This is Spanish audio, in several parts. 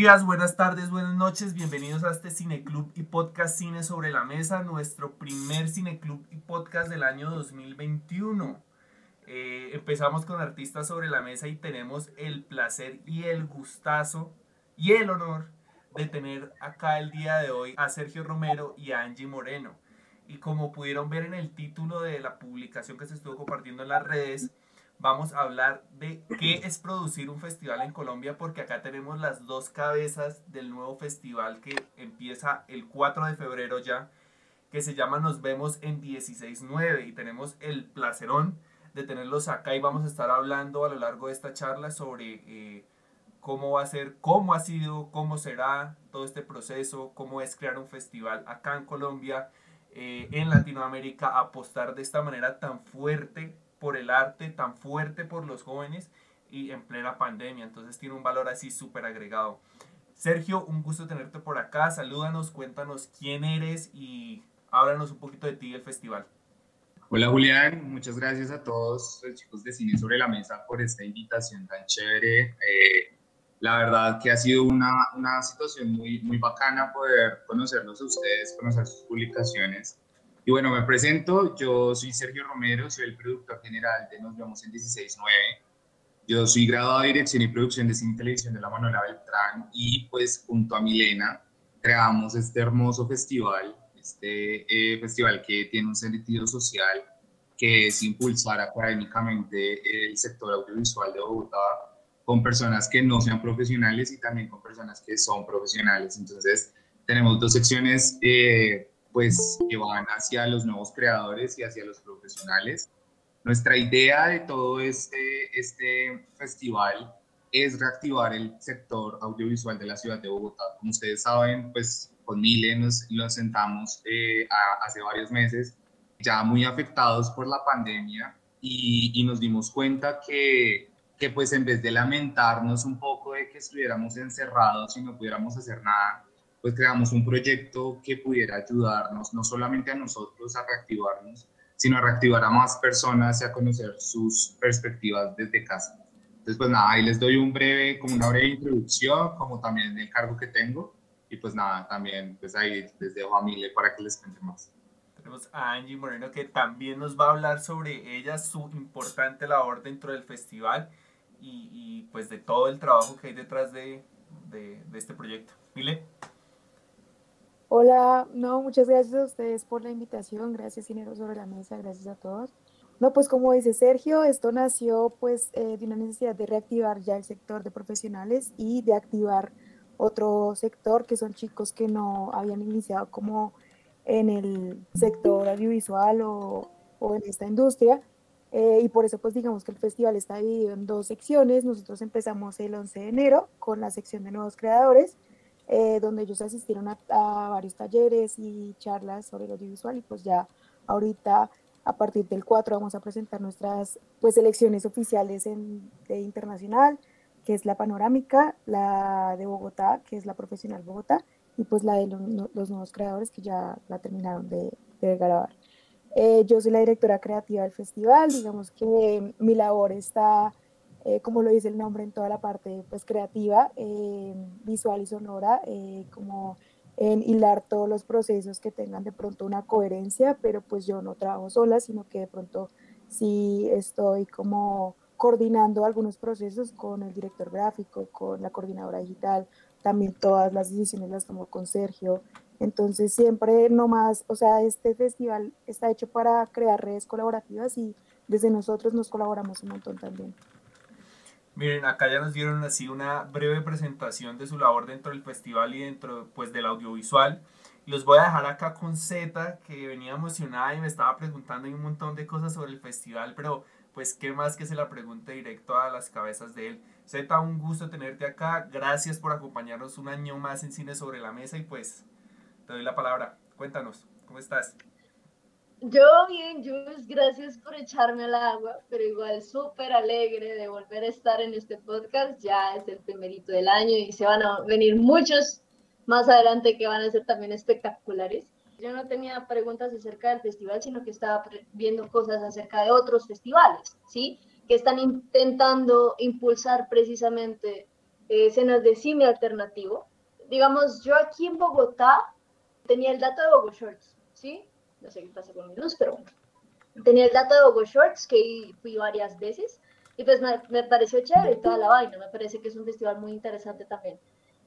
Días, buenas tardes, buenas noches, bienvenidos a este Cineclub y Podcast Cine sobre la Mesa, nuestro primer Cineclub y Podcast del año 2021. Eh, empezamos con artistas sobre la mesa y tenemos el placer y el gustazo y el honor de tener acá el día de hoy a Sergio Romero y a Angie Moreno. Y como pudieron ver en el título de la publicación que se estuvo compartiendo en las redes, vamos a hablar de qué es producir un festival en Colombia, porque acá tenemos las dos cabezas del nuevo festival que empieza el 4 de febrero ya, que se llama Nos vemos en 16.9 y tenemos el placerón de tenerlos acá y vamos a estar hablando a lo largo de esta charla sobre eh, cómo va a ser, cómo ha sido, cómo será todo este proceso, cómo es crear un festival acá en Colombia, eh, en Latinoamérica, apostar de esta manera tan fuerte por el arte, tan fuerte por los jóvenes y en plena pandemia. Entonces tiene un valor así súper agregado. Sergio, un gusto tenerte por acá. Salúdanos, cuéntanos quién eres y háblanos un poquito de ti y el festival. Hola Julián, muchas gracias a todos los chicos de Cine sobre la Mesa por esta invitación tan chévere. Eh, la verdad que ha sido una, una, situación muy, muy bacana poder conocerlos a ustedes, conocer sus publicaciones y bueno, me presento, yo soy Sergio Romero, soy el productor general de Nos Vemos en 169. Yo soy graduado de Dirección y Producción de Cine y Televisión de la Manuela Beltrán y pues junto a Milena creamos este hermoso festival, este eh, festival que tiene un sentido social que es impulsar académicamente el sector audiovisual de Bogotá con personas que no sean profesionales y también con personas que son profesionales. Entonces, tenemos dos secciones eh, pues que van hacia los nuevos creadores y hacia los profesionales. Nuestra idea de todo este, este festival es reactivar el sector audiovisual de la ciudad de Bogotá. Como ustedes saben, pues con Mile nos, sentamos eh, hace varios meses, ya muy afectados por la pandemia y, y nos dimos cuenta que, que pues en vez de lamentarnos un poco de que estuviéramos encerrados y no pudiéramos hacer nada, pues creamos un proyecto que pudiera ayudarnos, no solamente a nosotros a reactivarnos, sino a reactivar a más personas y a conocer sus perspectivas desde casa. Entonces, pues nada, ahí les doy un breve, como una breve introducción, como también el cargo que tengo. Y pues nada, también pues ahí les dejo a Mile para que les cuente más. Tenemos a Angie Moreno que también nos va a hablar sobre ella, su importante labor dentro del festival y, y pues de todo el trabajo que hay detrás de, de, de este proyecto. Mile. Hola, no, muchas gracias a ustedes por la invitación, gracias Dinero sobre la Mesa, gracias a todos. No, pues como dice Sergio, esto nació pues eh, de una necesidad de reactivar ya el sector de profesionales y de activar otro sector que son chicos que no habían iniciado como en el sector audiovisual o, o en esta industria. Eh, y por eso pues digamos que el festival está dividido en dos secciones. Nosotros empezamos el 11 de enero con la sección de nuevos creadores eh, donde ellos asistieron a, varios talleres y charlas sobre el audiovisual y pues ya ahorita a partir del 4 vamos a presentar nuestras pues elecciones oficiales en, de internacional, que es la panorámica, la de Bogotá, que es la profesional Bogotá, y pues la de los, nuevos creadores que ya la terminaron de, de grabar. Eh, yo soy la directora creativa del festival, digamos que mi labor está eh, como lo dice el nombre, en toda la parte pues, creativa, eh, visual y sonora, eh, como en hilar todos los procesos que tengan de pronto una coherencia, pero pues yo no trabajo sola, sino que de pronto sí estoy como coordinando algunos procesos con el director gráfico, con la coordinadora digital, también todas las decisiones las tomo con Sergio. Entonces siempre no más, o sea, este festival está hecho para crear redes colaborativas y desde nosotros nos colaboramos un montón también. Miren, acá ya nos dieron así una breve presentación de su labor dentro del festival y dentro pues del audiovisual. Los voy a dejar acá con Z, que venía emocionada y me estaba preguntando un montón de cosas sobre el festival, pero pues qué más que se la pregunte directo a las cabezas de él. Z, un gusto tenerte acá. Gracias por acompañarnos un año más en Cine sobre la Mesa y pues te doy la palabra. Cuéntanos, ¿cómo estás? Yo bien, Jules, gracias por echarme al agua, pero igual súper alegre de volver a estar en este podcast. Ya es el primerito del año y se van a venir muchos más adelante que van a ser también espectaculares. Yo no tenía preguntas acerca del festival, sino que estaba viendo cosas acerca de otros festivales, ¿sí? Que están intentando impulsar precisamente escenas de cine alternativo. Digamos, yo aquí en Bogotá tenía el dato de Bogo Shorts, ¿sí? No sé qué pasa con mi luz, pero bueno. Tenía el dato de Bogo Shorts, que fui varias veces, y pues me, me pareció chévere toda la vaina, me parece que es un festival muy interesante también.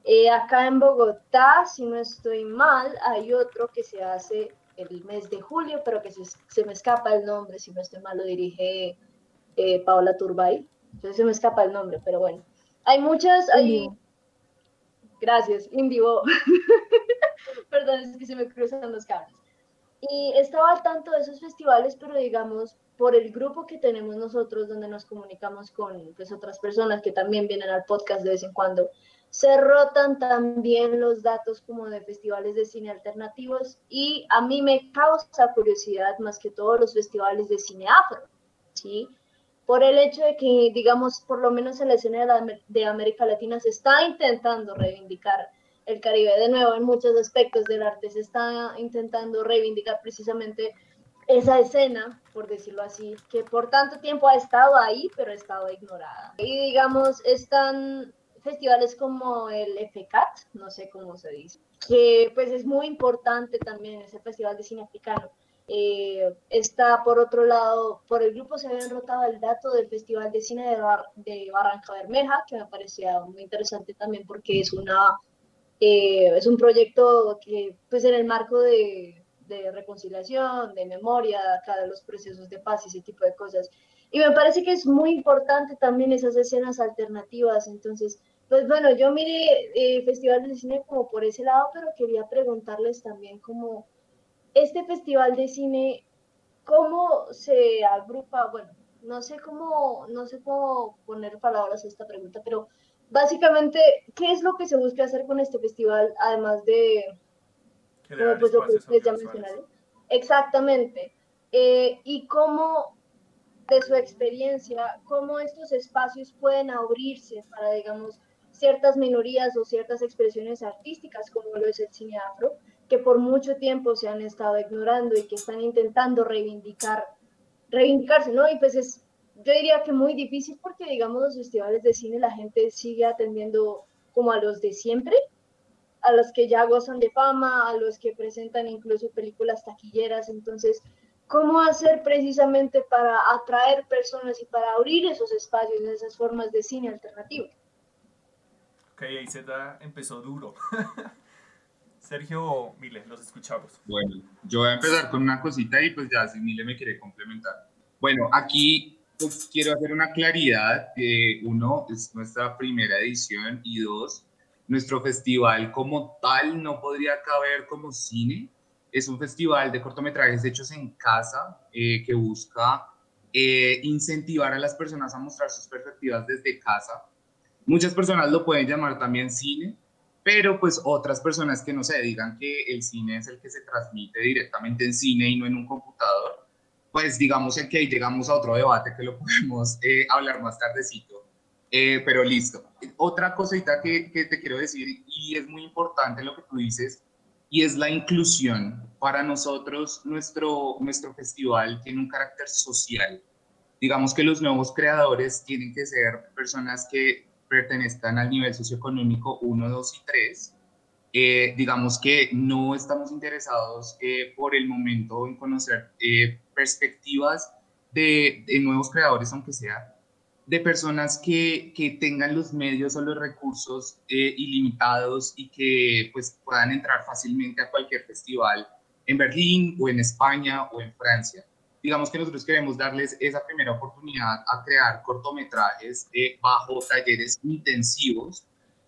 Eh, acá en Bogotá, si no estoy mal, hay otro que se hace el mes de julio, pero que se, se me escapa el nombre, si no estoy mal, lo dirige eh, Paola Turbay. Entonces se me escapa el nombre, pero bueno. Hay muchas, hay... Gracias, Indivo. Perdón, es que se me cruzan los cables. Y estaba al tanto de esos festivales, pero digamos, por el grupo que tenemos nosotros, donde nos comunicamos con pues, otras personas que también vienen al podcast de vez en cuando, se rotan también los datos como de festivales de cine alternativos y a mí me causa curiosidad más que todos los festivales de cine afro, ¿sí? Por el hecho de que, digamos, por lo menos en la escena de América Latina se está intentando reivindicar el Caribe de nuevo en muchos aspectos del arte, se está intentando reivindicar precisamente esa escena, por decirlo así, que por tanto tiempo ha estado ahí, pero ha estado ignorada. Y digamos, están festivales como el FCAT, no sé cómo se dice, que pues es muy importante también ese festival de cine africano. Eh, está por otro lado, por el grupo se había rotado el dato del Festival de Cine de, de Barranca Bermeja, que me parecía muy interesante también porque es, una, eh, es un proyecto que pues en el marco de, de reconciliación, de memoria, de los procesos de paz y ese tipo de cosas. Y me parece que es muy importante también esas escenas alternativas, entonces pues bueno, yo miré eh, festivales de cine como por ese lado, pero quería preguntarles también como este festival de cine, ¿cómo se agrupa? Bueno, no sé cómo, no sé cómo poner palabras a esta pregunta, pero básicamente, ¿qué es lo que se busca hacer con este festival, además de pues, lo que ustedes ya mencionaron? Exactamente. Eh, y cómo de su experiencia, cómo estos espacios pueden abrirse para, digamos, ciertas minorías o ciertas expresiones artísticas, como lo es el cine afro, que por mucho tiempo se han estado ignorando y que están intentando reivindicar, reivindicarse, ¿no? Y pues es, yo diría que muy difícil porque, digamos, los festivales de cine la gente sigue atendiendo como a los de siempre, a los que ya gozan de fama, a los que presentan incluso películas taquilleras, entonces, ¿cómo hacer precisamente para atraer personas y para abrir esos espacios, esas formas de cine alternativo? Ok, ahí se empezó duro. Sergio Mile, los escuchamos. Bueno, yo voy a empezar con una cosita y pues ya si Mile me quiere complementar. Bueno, aquí quiero hacer una claridad. uno, es nuestra primera edición y dos, nuestro festival como tal no podría caber como cine. Es un festival de cortometrajes hechos en casa eh, que busca eh, incentivar a las personas a mostrar sus perspectivas desde casa Muchas personas lo pueden llamar también cine, pero pues otras personas que no se digan que el cine es el que se transmite directamente en cine y no en un computador, pues digamos que llegamos a otro debate que lo podemos eh, hablar más tardecito. Eh, pero listo. Otra cosita que, que te quiero decir, y es muy importante lo que tú dices, y es la inclusión. Para nosotros, nuestro, nuestro festival tiene un carácter social. Digamos que los nuevos creadores tienen que ser personas que pertenezcan al nivel socioeconómico 1, 2 y 3. Eh, digamos que no estamos interesados eh, por el momento en conocer eh, perspectivas de, de, nuevos creadores, aunque sea de personas que, que tengan los medios o los recursos ilimitados y que pues, puedan entrar fácilmente a cualquier festival en Berlín o en España o en Francia. Digamos que nosotros queremos darles esa primera oportunidad a crear cortometrajes eh, bajo talleres intensivos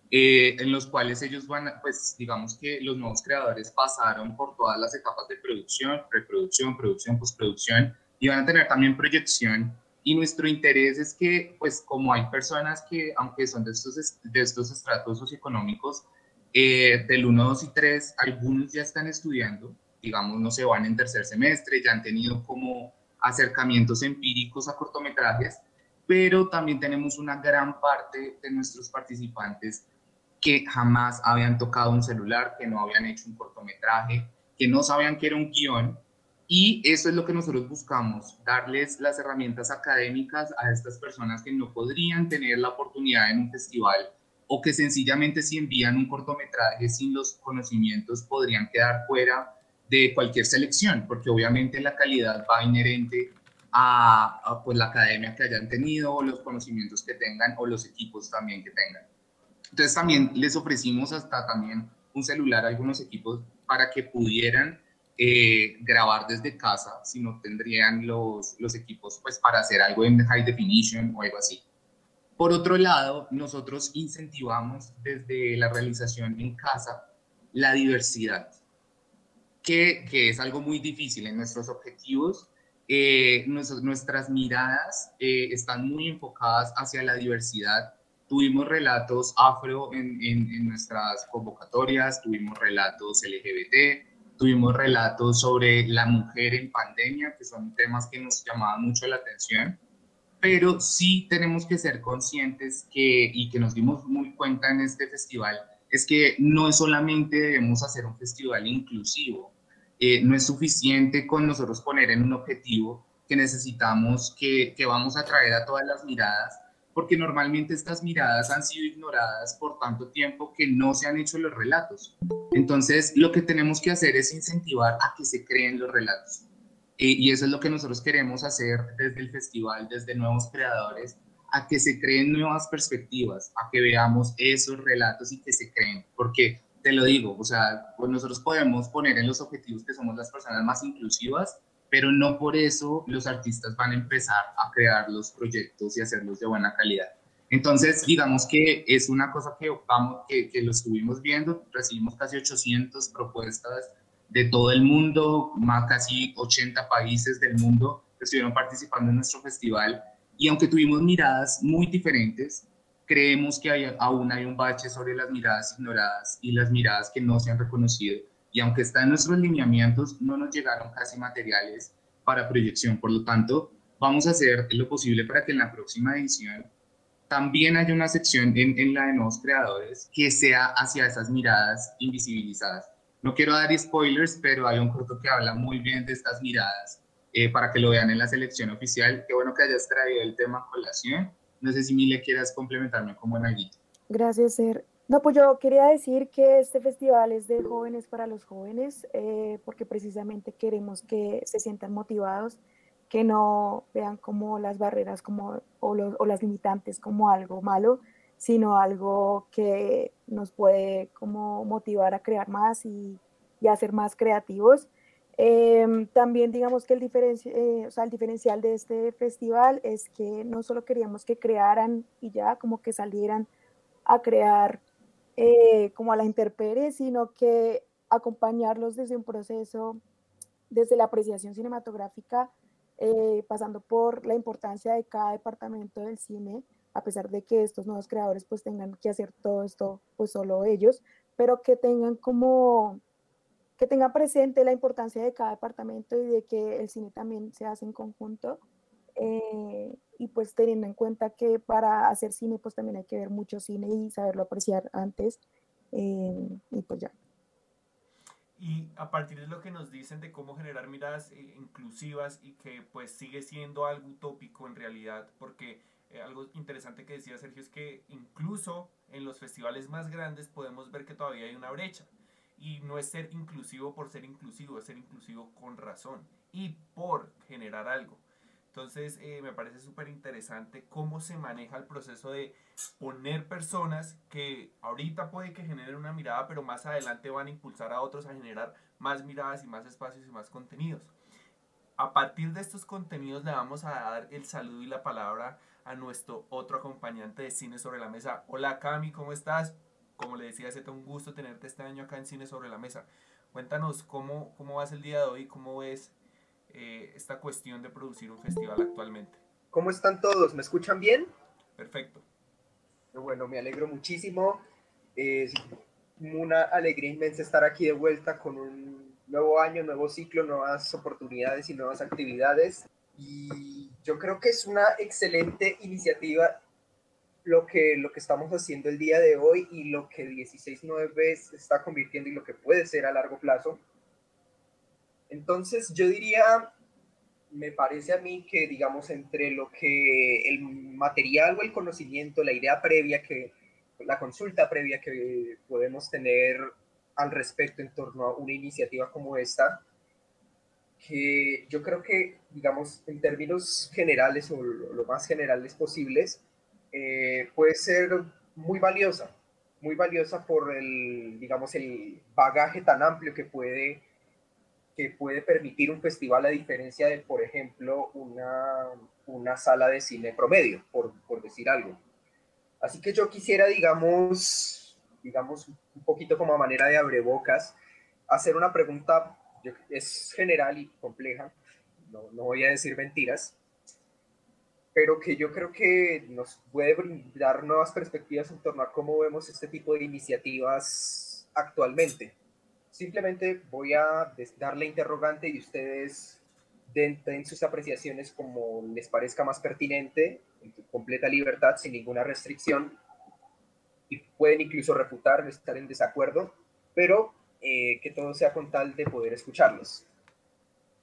eh, en los cuales ellos van, pues digamos que los nuevos creadores pasaron por todas las etapas de producción, preproducción, producción, postproducción y van a tener también proyección. Y nuestro interés es que, pues como hay personas que, aunque son de estos, de estos estratos socioeconómicos, eh, del 1, 2 y 3, algunos ya están estudiando, digamos, no se van en tercer semestre, ya han tenido como acercamientos empíricos a cortometrajes, pero también tenemos una gran parte de nuestros participantes que jamás habían tocado un celular, que no habían hecho un cortometraje, que no sabían que era un guion. Y eso es lo que nosotros buscamos, darles las herramientas académicas a estas personas que no podrían tener la oportunidad en un festival o que sencillamente si envían un cortometraje sin los conocimientos podrían quedar fuera de cualquier selección, porque obviamente la calidad va inherente a, pues, la academia que hayan tenido, o los conocimientos que tengan, o los equipos también que tengan. Entonces también les ofrecimos hasta también un celular a algunos equipos para que pudieran eh, grabar desde casa si no tendrían los, los equipos pues para hacer algo en high definition o algo así. Por otro lado, nosotros incentivamos desde la realización en casa la diversidad, que, que es algo muy difícil en nuestros objetivos. Eh, nuestras miradas eh, están muy enfocadas hacia la diversidad. Tuvimos relatos afro en, en, en nuestras convocatorias, tuvimos relatos LGBT, Tuvimos relatos sobre la mujer en pandemia, que son temas que nos llamaban mucho la atención, pero sí tenemos que ser conscientes que, y que nos dimos muy cuenta en este festival, es que no solamente debemos hacer un festival inclusivo, eh, no es suficiente con nosotros poner en un objetivo que necesitamos que, que vamos a traer a todas las miradas, porque normalmente estas miradas han sido ignoradas por tanto tiempo que no se han hecho los relatos. Entonces, lo que tenemos que hacer es incentivar a que se creen los relatos. y eso es lo que nosotros queremos hacer desde el festival, desde nuevos creadores, a que se creen nuevas perspectivas, a que veamos esos relatos y que se creen. Porque te lo digo, o sea, pues nosotros podemos poner en los objetivos que somos las personas más inclusivas, pero no por eso los artistas van a empezar a crear los proyectos y hacerlos de buena calidad. Entonces, digamos que es una cosa que, vamos, que, que lo estuvimos viendo, recibimos casi 800 propuestas de todo el mundo, más casi 80 países del mundo que estuvieron participando en nuestro festival y aunque tuvimos miradas muy diferentes, creemos que hay, aún hay un bache sobre las miradas ignoradas y las miradas que no se han reconocido y aunque está en nuestros lineamientos, no nos llegaron casi materiales para proyección. Por lo tanto, vamos a hacer lo posible para que en la próxima edición también haya una sección en, en la de nuevos creadores que sea hacia esas miradas invisibilizadas. No quiero dar spoilers, pero hay un corto que habla muy bien de estas miradas eh, para que lo vean en la selección oficial. Qué bueno que hayas traído el tema colación. No sé si Mile quieras complementarme como en algo. Gracias, Ser. No, pues yo quería decir que este festival es de jóvenes para los jóvenes, eh, porque precisamente queremos que se sientan motivados, que no vean como las barreras como, o, las limitantes como algo malo, sino algo que nos puede como motivar a crear más y, y a ser más creativos. Em, también digamos que el, eh, o sea, el diferencial de este festival es que no solo queríamos que crearan y ya como que salieran a crear eh, como a la intemperie, sino que acompañarlos desde un proceso, desde la apreciación cinematográfica, eh, pasando por la importancia de cada departamento del cine, a pesar de que estos nuevos creadores pues tengan que hacer todo esto pues solo ellos, pero que tengan como que tengan presente la importancia de cada departamento y de que el cine también se hace en conjunto eh, y pues teniendo en cuenta que para hacer cine pues también hay que ver mucho cine y saberlo apreciar antes eh, y pues ya. Y a partir de lo que nos dicen de cómo generar miradas eh, inclusivas y que pues sigue siendo algo utópico en realidad, porque algo interesante que decía Sergio es que incluso en los festivales más grandes podemos ver que todavía hay una brecha. Y no es ser inclusivo por ser inclusivo, es ser inclusivo con razón y por generar algo. Entonces eh, me parece súper interesante cómo se maneja el proceso de poner personas que ahorita puede que generen una mirada, pero más adelante van a impulsar a otros a generar más miradas y más espacios y más contenidos. A partir de estos contenidos le vamos a dar el saludo y la palabra a nuestro otro acompañante de Cine sobre la Mesa. Hola Cami, ¿cómo estás? Como le decía, es un gusto tenerte este año acá en Cine sobre la Mesa. Cuéntanos cómo, cómo vas el día de hoy, cómo ves eh, esta cuestión de producir un festival actualmente. ¿Cómo están todos? ¿Me escuchan bien? Perfecto. Bueno, me alegro muchísimo. Es una alegría inmensa estar aquí de vuelta con un nuevo año, nuevo ciclo, nuevas oportunidades y nuevas actividades. Y yo creo que es una excelente iniciativa lo que, lo que estamos haciendo el día de hoy y lo que 16.9 se está convirtiendo y lo que puede ser a largo plazo. Entonces, yo diría, me parece a mí que, digamos, entre lo que el material o el conocimiento, la idea previa que, la consulta previa que podemos tener al respecto en torno a una iniciativa como esta, que yo creo que, digamos, en términos generales o lo, más generales posibles, eh, puede ser muy valiosa, muy valiosa por el, digamos, el bagaje tan amplio que puede, que puede permitir un festival a diferencia de, por ejemplo, una, una sala de cine promedio, por, por decir algo. Así que yo quisiera, digamos, digamos, un poquito como a manera de abrebocas, hacer una pregunta, es general y compleja, no, no voy a decir mentiras, pero que yo creo que nos puede brindar nuevas perspectivas en torno a cómo vemos este tipo de iniciativas actualmente. Simplemente voy a darle interrogante y ustedes den, sus apreciaciones como les parezca más pertinente, en completa libertad, sin ninguna restricción, y pueden incluso refutar, estar en desacuerdo, pero eh, que todo sea con tal de poder escucharlos.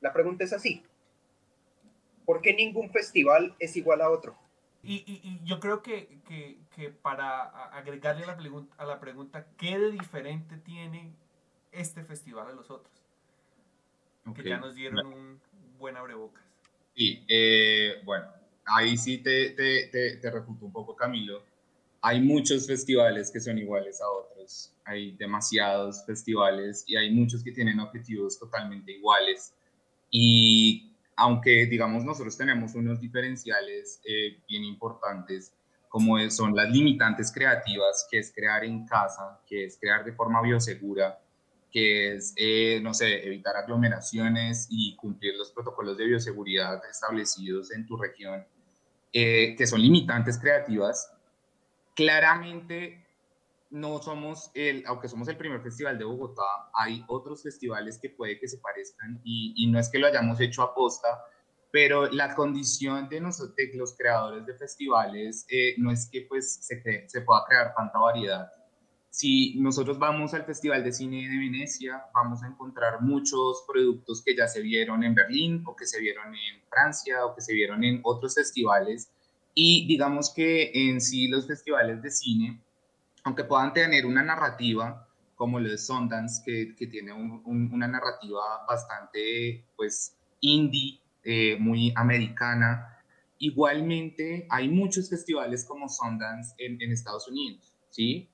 La pregunta es así. ¿Por qué ningún festival es igual a otro? Y, yo creo que, que, para agregarle la, a la pregunta, ¿qué de diferente tiene este festival a los otros? Que ya nos dieron un buen abrebocas. Sí, eh, bueno, ahí sí te, te, te, te refuto un poco, Camilo hay muchos festivales que son iguales a otros, hay demasiados festivales y hay muchos que tienen objetivos totalmente iguales. Y aunque digamos nosotros tenemos unos diferenciales eh, bien importantes, como son las limitantes creativas, que es crear en casa, que es crear de forma biosegura, que es, eh, no sé, evitar aglomeraciones y cumplir los protocolos de bioseguridad establecidos en tu región, eh, que son limitantes creativas, claramente no somos el, aunque somos el primer festival de Bogotá, hay otros festivales que puede que se parezcan y, no es que lo hayamos hecho a posta, pero la condición de, nosotros, los creadores de festivales eh, no es que pues se, se pueda crear tanta variedad. Si nosotros vamos al Festival de Cine de Venecia, vamos a encontrar muchos productos que ya se vieron en Berlín o que se vieron en Francia o que se vieron en otros festivales y digamos que en sí los festivales de cine, aunque puedan tener una narrativa, como lo de Sundance, que, que tiene una narrativa bastante, pues, indie, eh, muy americana, igualmente hay muchos festivales como Sundance en, en Estados Unidos, ¿sí?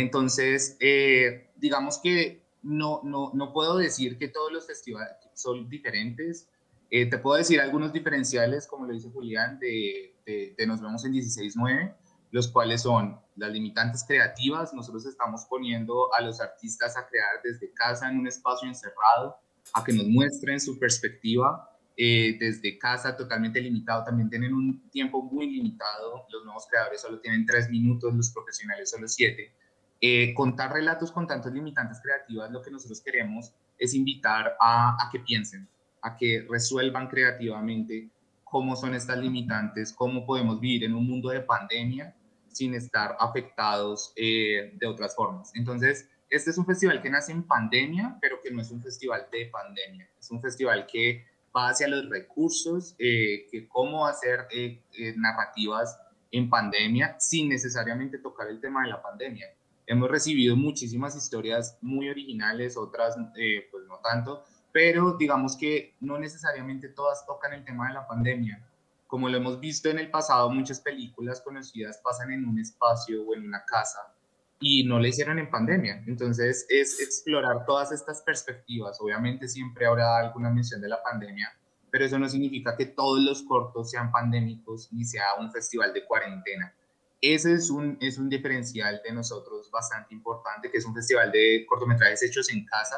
Entonces, eh, digamos que no, no, no puedo decir que todos los festivales son diferentes, eh, te puedo decir algunos diferenciales, como lo dice Julián, de, de, Nos vemos en 16.9, los cuales son las limitantes creativas. Nosotros estamos poniendo a los artistas a crear desde casa en un espacio encerrado, a que nos muestren su perspectiva eh, desde casa totalmente limitado. También tienen un tiempo muy limitado. Los nuevos creadores solo tienen tres minutos, los profesionales solo siete. Eh, contar relatos con tantos limitantes creativas, lo que nosotros queremos es invitar a, a que piensen, a que resuelvan creativamente cómo son estas limitantes, cómo podemos vivir en un mundo de pandemia sin estar afectados eh, de otras formas. Entonces, este es un festival que nace en pandemia, pero que no es un festival de pandemia. Es un festival que va hacia los recursos, eh, que cómo hacer eh, narrativas en pandemia sin necesariamente tocar el tema de la pandemia. Hemos recibido muchísimas historias muy originales, otras pues no tanto, pero digamos que no necesariamente todas tocan el tema de la pandemia. Como lo hemos visto en el pasado, muchas películas conocidas pasan en un espacio o en una casa y no le hicieron en pandemia. Entonces es explorar todas estas perspectivas. Obviamente siempre habrá alguna mención de la pandemia, pero eso no significa que todos los cortos sean pandémicos ni sea un festival de cuarentena. Ese es un, es un diferencial de nosotros bastante importante, que es un festival de cortometrajes hechos en casa,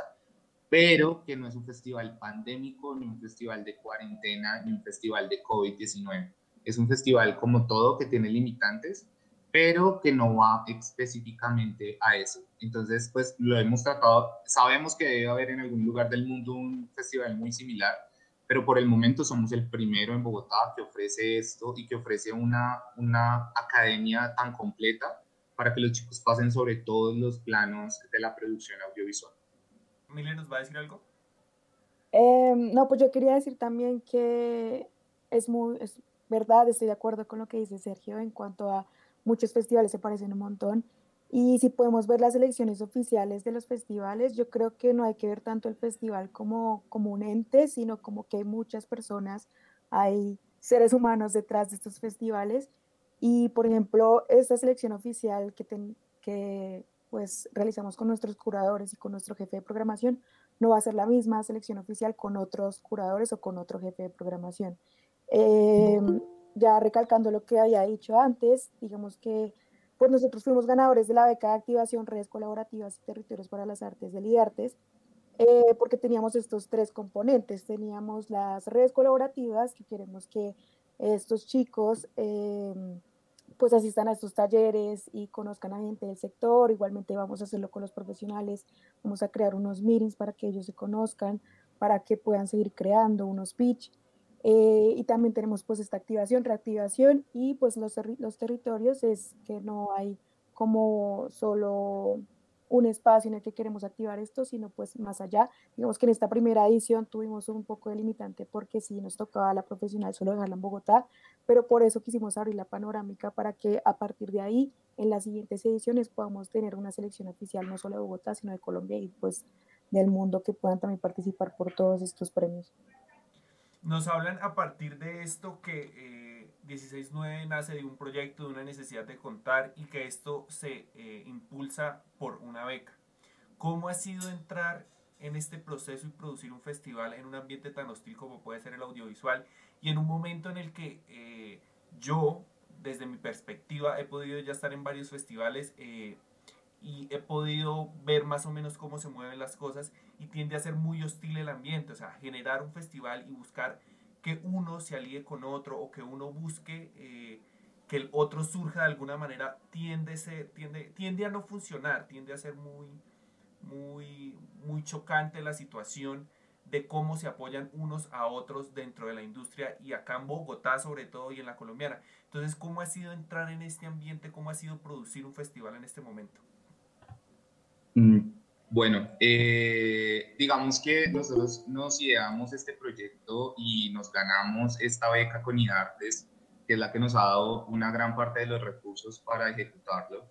pero que no es un festival pandémico, ni un festival de cuarentena, ni un festival de COVID-19. Es un festival como todo que tiene limitantes, pero que no va específicamente a eso. Entonces, pues lo hemos tratado, sabemos que debe haber en algún lugar del mundo un festival muy similar, pero por el momento somos el primero en Bogotá que ofrece esto y que ofrece una, una academia tan completa para que los chicos pasen sobre todos los planos de la producción audiovisual. Miller nos va a decir algo. Em, no, pues yo quería decir también que es muy, es verdad, estoy de acuerdo con lo que dice Sergio en cuanto a muchos festivales se parecen un montón. Y si podemos ver las elecciones oficiales de los festivales, yo creo que no hay que ver tanto el festival como, como un ente, sino como que hay muchas personas, hay seres humanos detrás de estos festivales. Y, por ejemplo, esta selección oficial que, que pues, realizamos con nuestros curadores y con nuestro jefe de programación, no va a ser la misma selección oficial con otros curadores o con otro jefe de programación. Eh, ya recalcando lo que había dicho antes, digamos que pues nosotros fuimos ganadores de la beca de activación redes colaborativas y territorios para las artes de IARTES, eh, porque teníamos estos tres componentes. Teníamos las redes colaborativas, que queremos que estos chicos eh, pues asistan a estos talleres y conozcan a gente del sector. Igualmente vamos a hacerlo con los profesionales, vamos a crear unos meetings para que ellos se conozcan, para que puedan seguir creando unos pitch. Eh, y también tenemos pues esta activación, reactivación y pues los, los territorios es que no hay como solo un espacio en el que queremos activar esto, sino pues más allá. Digamos que en esta primera edición tuvimos un poco de limitante porque sí nos tocaba a la profesional solo dejarla en Bogotá, pero por eso quisimos abrir la panorámica para que a partir de ahí en las siguientes ediciones podamos tener una selección oficial no solo de Bogotá, sino de Colombia y pues del mundo que puedan también participar por todos estos premios. Nos hablan a partir de esto que eh, 16.9 nace de un proyecto, de una necesidad de contar y que esto se eh, impulsa por una beca. ¿Cómo ha sido entrar en este proceso y producir un festival en un ambiente tan hostil como puede ser el audiovisual y en un momento en el que eh, yo, desde mi perspectiva, he podido ya estar en varios festivales eh, y he podido ver más o menos cómo se mueven las cosas y tiende a ser muy hostil el ambiente, o sea, generar un festival y buscar que uno se alíe con otro o que uno busque eh, que el otro surja de alguna manera tiende, tiende, tiende a no funcionar, tiende a ser muy, muy, muy chocante la situación de cómo se apoyan unos a otros dentro de la industria y acá en Bogotá sobre todo y en la colombiana. Entonces, ¿cómo ha sido entrar en este ambiente? ¿Cómo ha sido producir un festival en este momento? Mm, bueno, eh, digamos que nosotros nos ideamos este proyecto y nos ganamos esta beca con IDARTES, que es la que nos ha dado una gran parte de los recursos para ejecutarlo.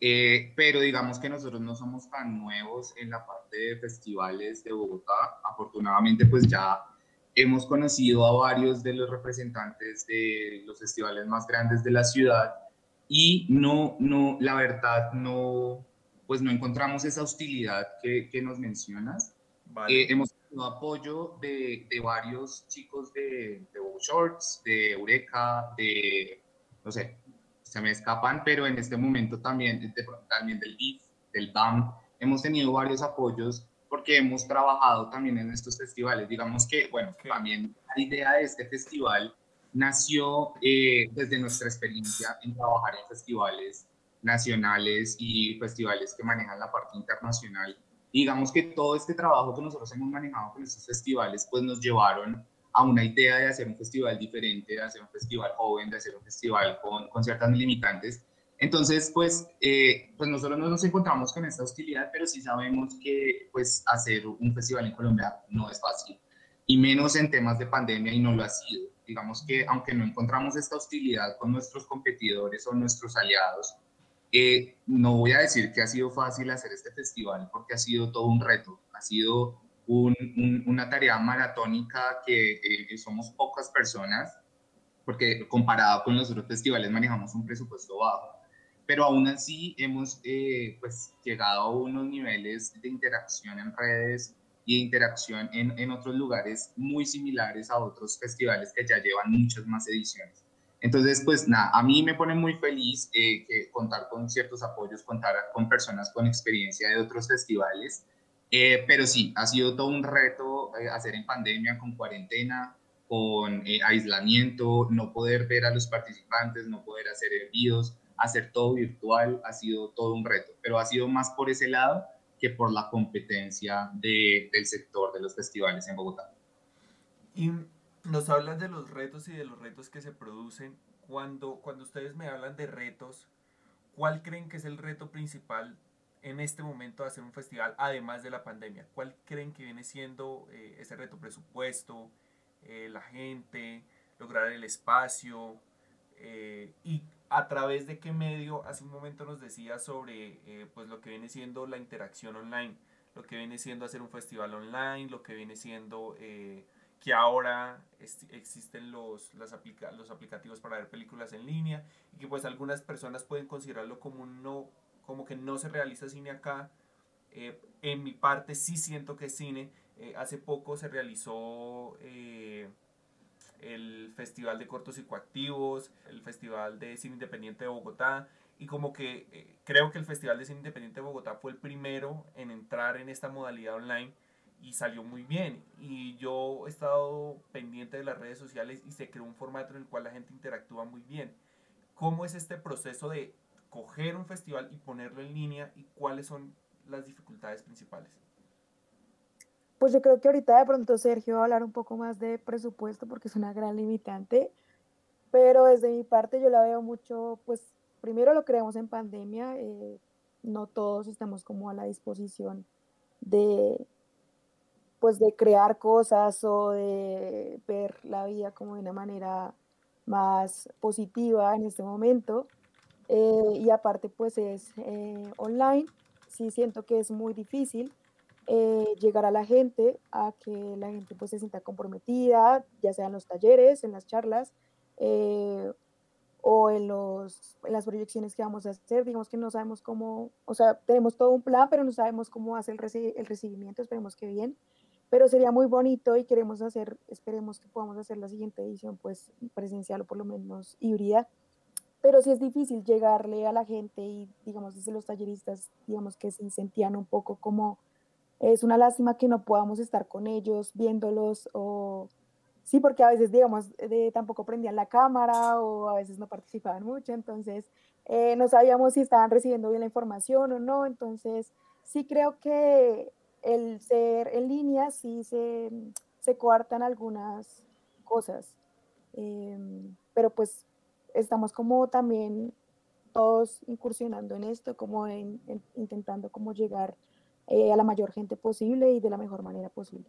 Eh, pero digamos que nosotros no somos tan nuevos en la parte de festivales de Bogotá. Afortunadamente, pues ya hemos conocido a varios de los representantes de los festivales más grandes de la ciudad y no, no, la verdad, no, pues no encontramos esa hostilidad que, que nos mencionas. Eh, hemos tenido apoyo de, de, varios chicos de, de Shorts, de Eureka, de, no sé, se me escapan, pero en este momento también, también del DIF, del DAM, hemos tenido varios apoyos porque hemos trabajado también en estos festivales. Digamos que, bueno, también la idea de este festival nació eh, desde nuestra experiencia en trabajar en festivales nacionales y festivales que manejan la parte internacional. digamos que todo este trabajo que nosotros hemos manejado con estos festivales, pues nos llevaron a una idea de hacer un festival diferente, de hacer un festival joven, de hacer un festival con, con ciertas limitantes. Entonces, pues, eh, pues nosotros no nos encontramos con esta hostilidad, pero sí sabemos que pues hacer un festival en Colombia no es fácil, y menos en temas de pandemia y no lo ha sido. Digamos que aunque no encontramos esta hostilidad con nuestros competidores o nuestros aliados, eh, no voy a decir que ha sido fácil hacer este festival porque ha sido todo un reto, ha sido una tarea maratónica que eh, somos pocas personas, porque comparado con los otros festivales manejamos un presupuesto bajo, pero aún así hemos eh, pues, llegado a unos niveles de interacción en redes y de interacción en, en otros lugares muy similares a otros festivales que ya llevan muchas más ediciones. Entonces, pues nada, a mí me pone muy feliz eh, que contar con ciertos apoyos, contar con personas con experiencia de otros festivales, eh, pero sí, ha sido todo un reto eh, hacer en pandemia, con cuarentena, con aislamiento, no poder ver a los participantes, no poder hacer envíos, hacer todo virtual, ha sido todo un reto, pero ha sido más por ese lado que por la competencia de, del sector de los festivales en Bogotá. Y nos hablan de los retos y de los retos que se producen. Cuando, cuando ustedes me hablan de retos, ¿cuál creen que es el reto principal en este momento de hacer un festival, además de la pandemia? ¿Cuál creen que viene siendo eh, ese reto? ¿Presupuesto? Eh, ¿La gente? ¿Lograr el espacio? Eh, y a través de qué medio, hace un momento nos decía sobre pues lo que viene siendo la interacción online, lo que viene siendo hacer un festival online, lo que viene siendo que ahora existen los, las los aplicativos para ver películas en línea y que pues algunas personas pueden considerarlo como, no, como que no se realiza cine acá. Eh, en mi parte sí siento que cine. hace poco se realizó el Festival de Cortos Psicoactivos, el Festival de Cine Independiente de Bogotá, y como que eh, creo que el Festival de Cine Independiente de Bogotá fue el primero en entrar en esta modalidad online y salió muy bien. Y yo he estado pendiente de las redes sociales y se creó un formato en el cual la gente interactúa muy bien. ¿Cómo es este proceso de coger un festival y ponerlo en línea y cuáles son las dificultades principales? Pues yo creo que ahorita de pronto Sergio va a hablar un poco más de presupuesto porque es una gran limitante, pero desde mi parte yo la veo mucho, pues primero lo creamos en pandemia, eh, no todos estamos como a la disposición de, pues de crear cosas o de ver la vida como de una manera más positiva en este momento. Eh, y aparte pues es eh, online, sí siento que es muy difícil eh, llegar a la gente, a que la gente pues se sienta comprometida, ya sea en los talleres, en las charlas eh, o en, los, en las proyecciones que vamos a hacer. Digamos que no sabemos cómo, o sea, tenemos todo un plan, pero no sabemos cómo hacer el, el recibimiento, esperemos que bien. Pero sería muy bonito y queremos hacer, esperemos que podamos hacer la siguiente edición pues presencial o por lo menos híbrida. Pero sí es difícil llegarle a la gente y digamos desde los talleristas digamos que se sentían un poco como es una lástima que no podamos estar con ellos viéndolos o sí, porque a veces, digamos, de, tampoco prendían la cámara o a veces no participaban mucho, entonces eh, no sabíamos si estaban recibiendo bien la información o no, entonces sí creo que el ser en línea sí se, se coartan algunas cosas, em, pero pues estamos como también todos incursionando en esto, como en, en intentando como llegar eh, a la mayor gente posible y de la mejor manera posible.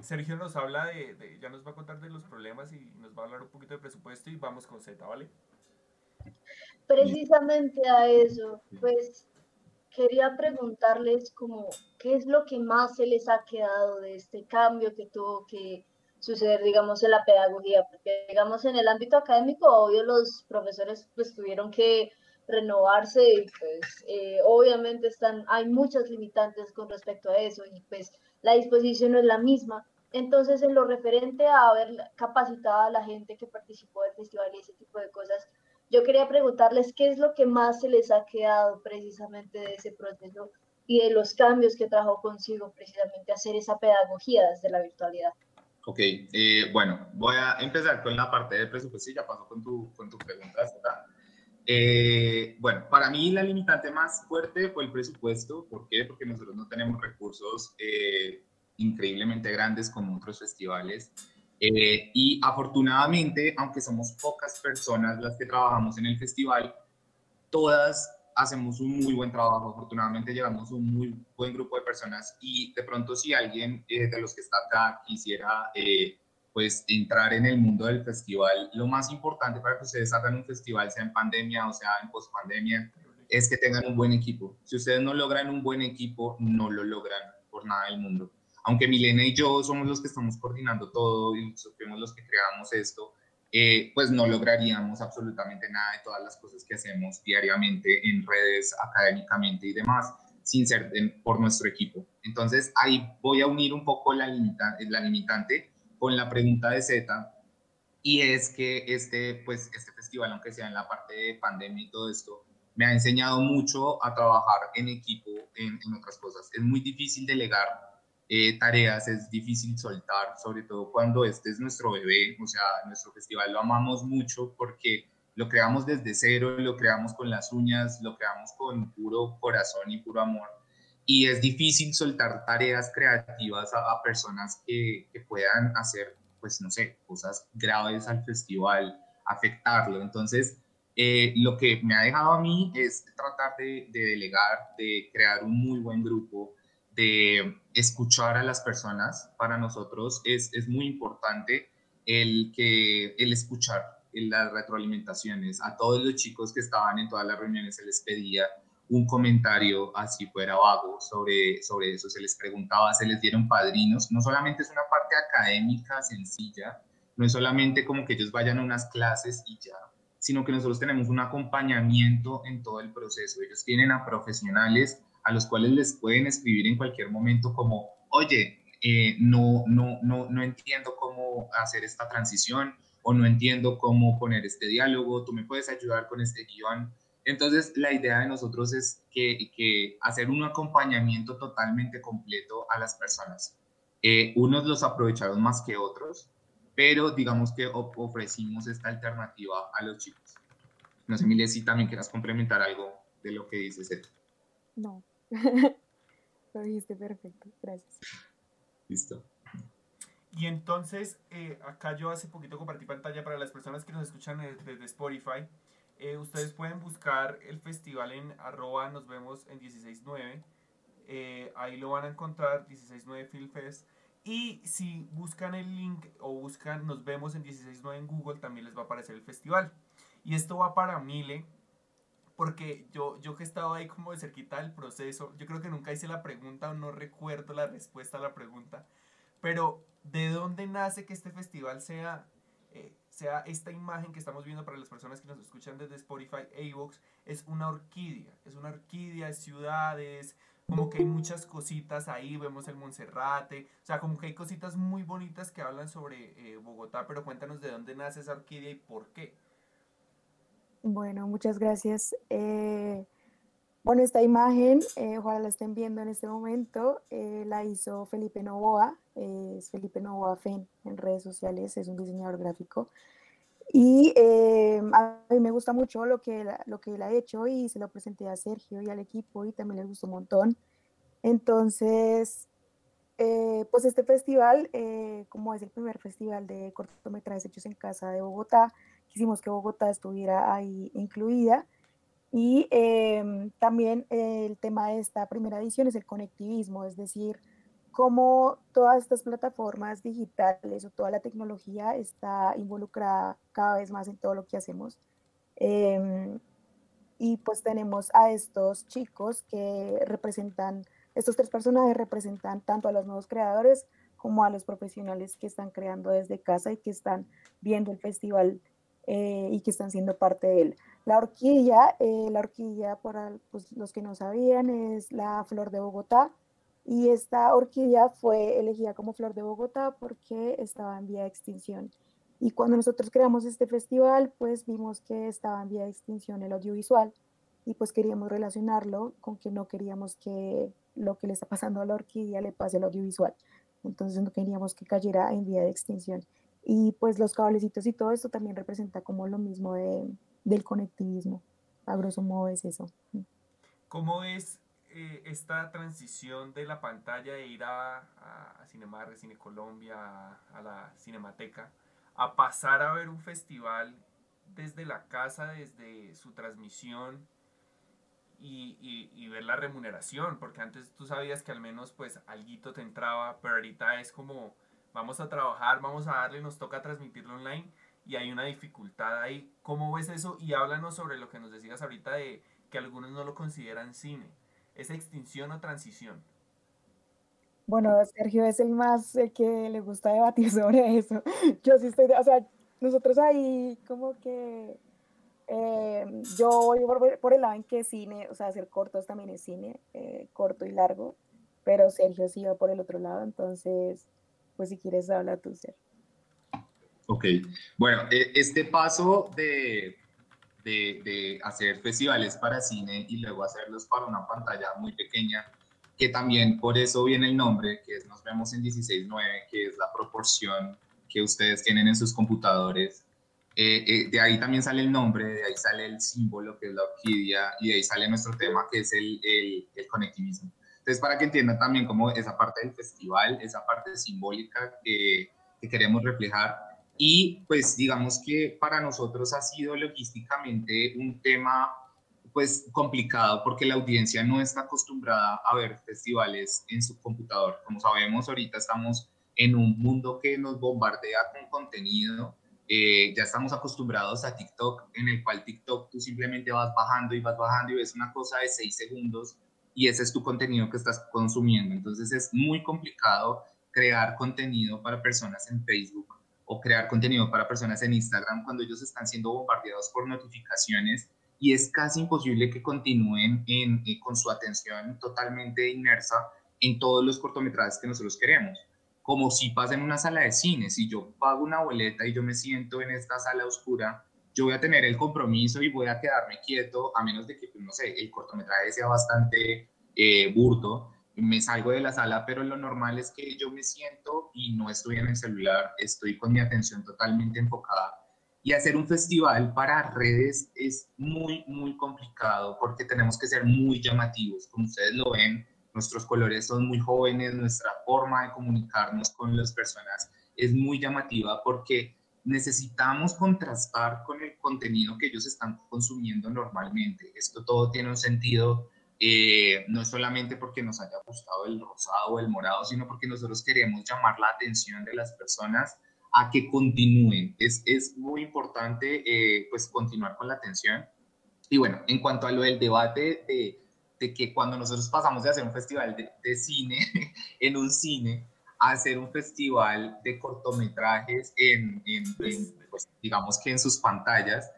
Sergio nos habla de, ya nos va a contar de los problemas y nos va a hablar un poquito de presupuesto y vamos con Z, ¿vale? Precisamente a eso, pues quería preguntarles como, ¿qué es lo que más se les ha quedado de este cambio que tuvo que suceder, digamos, en la pedagogía? Porque, digamos, en el ámbito académico, obvio, los profesores pues tuvieron que renovarse y pues eh, obviamente están, hay muchas limitantes con respecto a eso y pues la disposición no es la misma. Entonces, en lo referente a haber capacitado a la gente que participó del festival y ese tipo de cosas, yo quería preguntarles qué es lo que más se les ha quedado precisamente de ese proceso y de los cambios que trajo consigo precisamente hacer esa pedagogía desde la virtualidad. Ok, eh, bueno, voy a empezar con la parte de presupuesto y ya paso con tu, con tu pregunta. Eh, bueno, para mí la limitante más fuerte fue el presupuesto. ¿Por qué? Porque nosotros no tenemos recursos eh, increíblemente grandes como otros festivales. Eh, y afortunadamente, aunque somos pocas personas las que trabajamos en el festival, todas hacemos un muy buen trabajo. Afortunadamente llegamos a un muy buen grupo de personas y de pronto si alguien de los que está acá quisiera pues entrar en el mundo del festival, lo más importante para que ustedes hagan un festival, sea en pandemia o sea en pospandemia, es que tengan un buen equipo. Si ustedes no logran un buen equipo, no lo logran por nada del mundo. Aunque Milena y yo somos los que estamos coordinando todo y somos los que creamos esto, eh, pues no lograríamos absolutamente nada de todas las cosas que hacemos diariamente en redes, académicamente y demás, sin ser por nuestro equipo. Entonces ahí voy a unir un poco la, limita, la limitante con la pregunta de Z, y es que este, pues, este festival, aunque sea en la parte de pandemia y todo esto, me ha enseñado mucho a trabajar en equipo en, en otras cosas. Es muy difícil delegar eh, tareas, es difícil soltar, sobre todo cuando este es nuestro bebé, o sea, nuestro festival lo amamos mucho porque lo creamos desde cero, lo creamos con las uñas, lo creamos con puro corazón y puro amor y es difícil soltar tareas creativas a, personas que, que, puedan hacer, pues no sé, cosas graves al festival, afectarlo. Entonces, eh, lo que me ha dejado a mí es tratar de, de, delegar, de crear un muy buen grupo, de escuchar a las personas. Para nosotros es, es muy importante el, que, el escuchar. las retroalimentaciones. A todos los chicos que estaban en todas las reuniones se les pedía un comentario así fuera vago sobre, sobre eso, se les preguntaba, se les dieron padrinos, no solamente es una parte académica sencilla, no es solamente como que ellos vayan a unas clases y ya, sino que nosotros tenemos un acompañamiento en todo el proceso. Ellos tienen a profesionales a los cuales les pueden escribir en cualquier momento como, oye, eh, no, no, no, no entiendo cómo hacer esta transición o no entiendo cómo poner este diálogo, tú me puedes ayudar con este guion entonces, la idea de nosotros es que, que hacer un acompañamiento totalmente completo a las personas. Eh, unos los aprovecharon más que otros, pero digamos que ofrecimos esta alternativa a los chicos. No sé, Emilia, si también quieras complementar algo de lo que dices. No, lo dijiste perfecto, gracias. Listo. Y entonces, eh, acá yo hace poquito compartí pantalla para las personas que nos escuchan desde Spotify. Eh, ustedes pueden buscar el festival en arroba nos vemos en 169. Eh, ahí lo van a encontrar, 169 Film Fest. Y si buscan el link o buscan nos vemos en 169 en Google, también les va a aparecer el festival. Y esto va para Mile, porque yo, yo que he estado ahí como de cerquita del proceso, yo creo que nunca hice la pregunta o no recuerdo la respuesta a la pregunta, pero ¿de dónde nace que este festival sea eh, sea esta imagen que estamos viendo para las personas que nos escuchan desde Spotify e es una orquídea, es una orquídea de ciudades, como que hay muchas cositas ahí, vemos el Monserrate, o sea, como que hay cositas muy bonitas que hablan sobre eh, Bogotá, pero cuéntanos de dónde nace esa orquídea y por qué. Bueno, muchas gracias. Eh, bueno, esta imagen, eh, ojalá la estén viendo en este momento, eh, la hizo Felipe Novoa, es Felipe Novoa Fen en redes sociales, es un diseñador gráfico. Y eh, a mí me gusta mucho lo que, lo que él ha hecho y se lo presenté a Sergio y al equipo y también les gustó un montón. Entonces, pues este festival, como es el primer festival de cortometrajes hechos en casa de Bogotá, quisimos que Bogotá estuviera ahí incluida. Y em, también el tema de esta primera edición es el conectivismo, es decir, cómo todas estas plataformas digitales o toda la tecnología está involucrada cada vez más en todo lo que hacemos. Em, y pues tenemos a estos chicos que representan, estos tres personajes representan tanto a los nuevos creadores como a los profesionales que están creando desde casa y que están viendo el festival eh, y que están siendo parte de él. La orquídea, eh, la orquídea, para pues, los que no sabían, es la flor de Bogotá. Y esta orquídea fue elegida como flor de Bogotá porque estaba en vía de extinción. Y cuando nosotros creamos este festival, pues vimos que estaba en vía de extinción el audiovisual y pues queríamos relacionarlo con que no queríamos que lo que le está pasando a la orquídea le pase al audiovisual. Entonces no queríamos que cayera en vía de extinción. Y pues los cablecitos y todo esto también representa como lo mismo de, del conectivismo. A grosso modo es eso. ¿Cómo es eh, esta transición de la pantalla de ir a, a, Cinemar, Cine Colombia, a, la Cinemateca, a pasar a ver un festival desde la casa, desde su transmisión y, y, y, ver la remuneración? Porque antes tú sabías que al menos pues alguito te entraba, pero ahorita es como vamos a trabajar, vamos a darle, nos toca transmitirlo online y hay una dificultad ahí. ¿Cómo ves eso? Y háblanos sobre lo que nos decías ahorita de que algunos no lo consideran cine. ¿Es extinción o transición? Bueno, Sergio es el más el que le gusta debatir sobre eso. Yo sí estoy, o sea, nosotros ahí como que eh, yo voy por, el lado en que cine, o sea, hacer cortos también es cine, eh, corto y largo, pero Sergio sí va por el otro lado, entonces pues si quieres hablar tú, Ser. Ok, bueno, e, este paso de, de, de, hacer festivales para cine y luego hacerlos para una pantalla muy pequeña, que también por eso viene el nombre, que es Nos vemos en 16.9, que es la proporción que ustedes tienen en sus computadores. Eh, eh, de ahí también sale el nombre, de ahí sale el símbolo, que es la orquídea, y de ahí sale nuestro tema, que es el, el, el conectivismo. Entonces, para que entiendan también cómo esa parte del festival, esa parte simbólica que, que queremos reflejar. Y pues digamos que para nosotros ha sido logísticamente un tema pues complicado porque la audiencia no está acostumbrada a ver festivales en su computador. Como sabemos, ahorita estamos en un mundo que nos bombardea con contenido Eh, ya estamos acostumbrados a TikTok, en el cual TikTok tú simplemente vas bajando y vas bajando y ves una cosa de seis segundos y ese es tu contenido que estás consumiendo. Entonces es muy complicado crear contenido para personas en Facebook o crear contenido para personas en Instagram cuando ellos están siendo bombardeados por notificaciones y es casi imposible que continúen en, eh, con su atención totalmente inmersa en todos los cortometrajes que nosotros queremos. Como si pasa en una sala de cine, si yo pago una boleta y yo me siento en esta sala oscura, yo voy a tener el compromiso y voy a quedarme quieto, a menos de que, pues, no sé, el cortometraje sea bastante eh, burdo, me salgo de la sala, pero lo normal es que yo me siento y no estoy en el celular, estoy con mi atención totalmente enfocada. Y hacer un festival para redes es muy, muy complicado porque tenemos que ser muy llamativos. Como ustedes lo ven, nuestros colores son muy jóvenes, nuestra forma de comunicarnos con las personas es muy llamativa porque necesitamos contrastar con el contenido que ellos están consumiendo normalmente. Esto todo tiene un sentido eh, no solamente porque nos haya gustado el rosado o el morado, sino porque nosotros queremos llamar la atención de las personas a que continúen. Es, es muy importante eh, pues continuar con la atención. Y bueno, en cuanto a lo del debate de, de que cuando nosotros pasamos de hacer un festival de, de cine en un cine hacer un festival de cortometrajes en pues, digamos que en sus pantallas,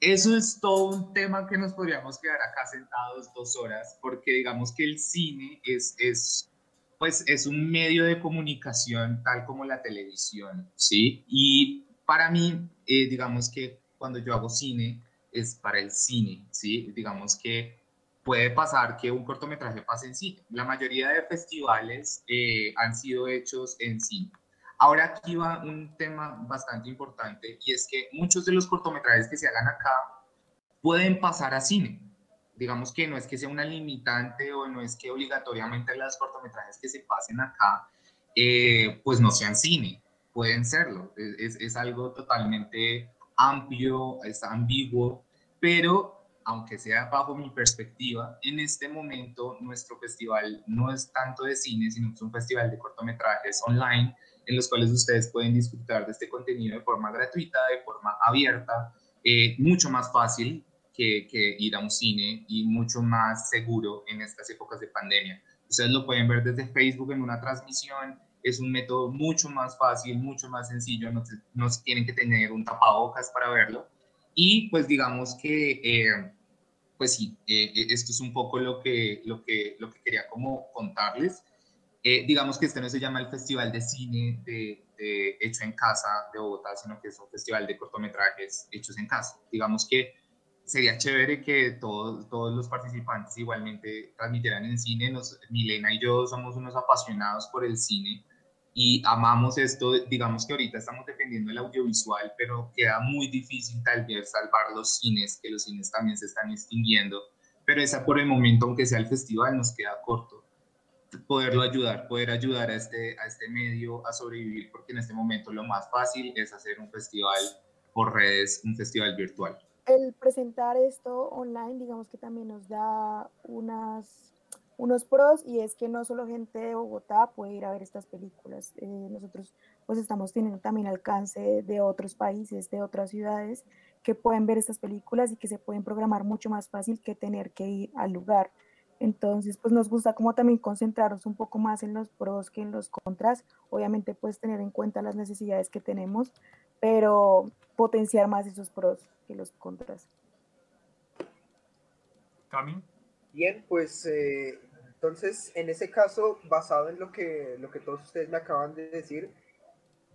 eso es todo un tema que nos podríamos quedar acá sentados dos horas, porque digamos que el cine es, es, pues, es un medio de comunicación tal como la televisión, ¿sí? Y para mí, eh, digamos que cuando yo hago cine, es para el cine, ¿sí? Digamos que puede pasar que un cortometraje pase en cine. La mayoría de festivales eh, han sido hechos en cine. Ahora aquí va un tema bastante importante y es que muchos de los cortometrajes que se hagan acá pueden pasar a cine. Digamos que no es que sea una limitante o no es que obligatoriamente los cortometrajes que se pasen acá eh, pues no sean cine, pueden serlo. Es, es algo totalmente amplio, es ambiguo, pero aunque sea bajo mi perspectiva, en este momento nuestro festival no es tanto de cine, sino es un festival de cortometrajes online en los cuales ustedes pueden disfrutar de este contenido de forma gratuita, de forma abierta, eh, mucho más fácil que, que, ir a un cine y mucho más seguro en estas épocas de pandemia. Ustedes lo pueden ver desde Facebook en una transmisión, es un método mucho más fácil, mucho más sencillo, no, no tienen que tener un tapabocas para verlo. Y pues digamos que, eh, pues sí, eh, esto es un poco lo que, lo, que, lo que quería como contarles. Eh, digamos que este no se llama el Festival de Cine de, Hecho en Casa de Bogotá, sino que es un festival de cortometrajes hechos en casa. Digamos que sería chévere que todos, todos los participantes igualmente transmitieran en cine. Nos, Milena y yo somos unos apasionados por el cine y amamos esto. Digamos que ahorita estamos defendiendo el audiovisual, pero queda muy difícil tal vez salvar los cines, que los cines también se están extinguiendo. Pero esa por el momento, aunque sea el festival, nos queda corto poderlo ayudar, poder ayudar a este, a este medio a sobrevivir, porque en este momento lo más fácil es hacer un festival por redes, un festival virtual. El presentar esto online, digamos que también nos da unas, unos pros y es que no solo gente de Bogotá puede ir a ver estas películas. Eh, nosotros pues estamos teniendo también alcance de otros países, de otras ciudades que pueden ver estas películas y que se pueden programar mucho más fácil que tener que ir al lugar. Entonces, pues nos gusta como también concentrarnos un poco más en los pros que en los contras. Obviamente, pues tener en cuenta las necesidades que tenemos, pero potenciar más esos pros que los contras. Cami. Bien, pues eh, entonces, en ese caso, basado en lo que, lo que todos ustedes me acaban de decir,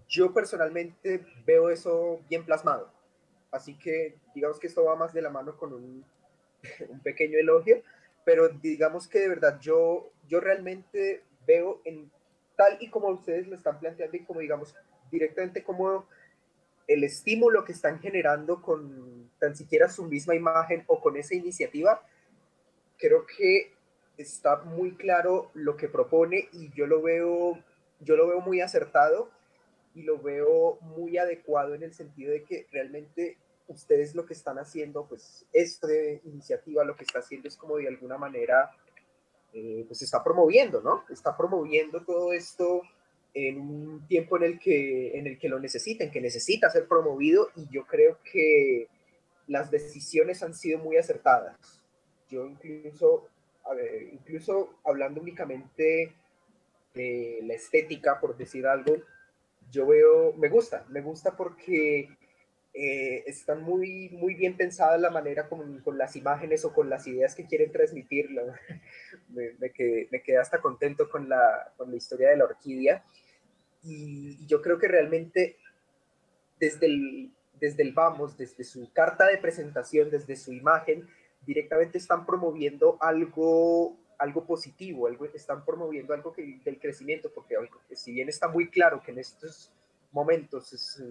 yo personalmente veo eso bien plasmado. Así que digamos que esto va más de la mano con un, un pequeño elogio pero digamos que de verdad yo, yo realmente veo en tal y como ustedes lo están planteando y como digamos directamente como el estímulo que están generando con tan siquiera su misma imagen o con esa iniciativa, creo que está muy claro lo que propone y yo lo veo, yo lo veo muy acertado y lo veo muy adecuado en el sentido de que realmente ustedes lo que están haciendo, pues esta iniciativa lo que está haciendo es como de alguna manera, eh, pues está promoviendo, ¿no? Está promoviendo todo esto en un tiempo en el que, en el que lo necesiten, que necesita ser promovido y yo creo que las decisiones han sido muy acertadas. Yo incluso, incluso hablando únicamente de la estética, por decir algo, yo veo, me gusta, me gusta porque eh, están muy, muy bien pensadas la manera con, con, las imágenes o con las ideas que quieren transmitir. me, me, quedé, hasta contento con la, con la historia de la orquídea. Y, yo creo que realmente desde el, desde el vamos, desde su carta de presentación, desde su imagen, directamente están promoviendo algo, algo positivo, algo, están promoviendo algo que, del crecimiento, porque si bien está muy claro que en estos momentos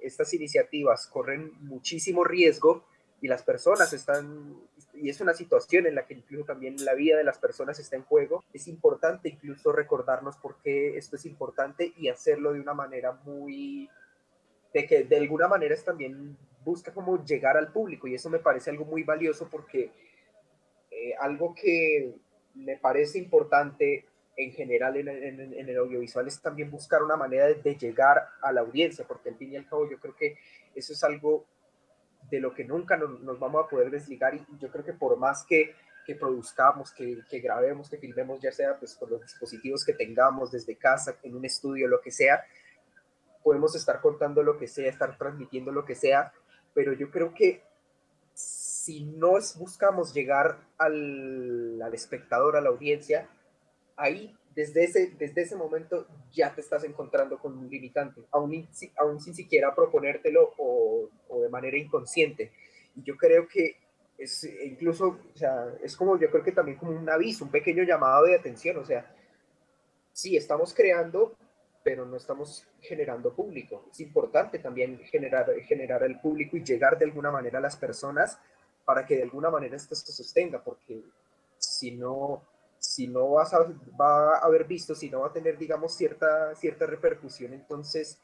estas iniciativas corren muchísimo riesgo y las personas están, y es una situación en la que incluso también la vida de las personas está en juego, es importante incluso recordarnos por qué esto es importante y hacerlo de una manera muy, de que de alguna manera es también busca como llegar al público y eso me parece algo muy valioso porque eh, algo que me parece importante en general en, el audiovisual es también buscar una manera de, llegar a la audiencia, porque al fin y al cabo yo creo que eso es algo de lo que nunca nos, nos vamos a poder desligar y yo creo que por más que, que produzcamos, que, que, grabemos, que filmemos, ya sea pues con los dispositivos que tengamos desde casa, en un estudio, lo que sea, podemos estar contando lo que sea, estar transmitiendo lo que sea, pero yo creo que si no buscamos llegar al, al espectador, a la audiencia, ahí desde ese, desde ese momento ya te estás encontrando con un limitante, aún, aún sin siquiera proponértelo o, o, de manera inconsciente. Y yo creo que es incluso, o sea, es como, yo creo que también como un aviso, un pequeño llamado de atención, o sea, sí, estamos creando, pero no estamos generando público. Es importante también generar, generar el público y llegar de alguna manera a las personas para que de alguna manera esto se sostenga, porque si no, si no vas a, va a haber visto, si no va a tener, digamos, cierta, cierta repercusión, entonces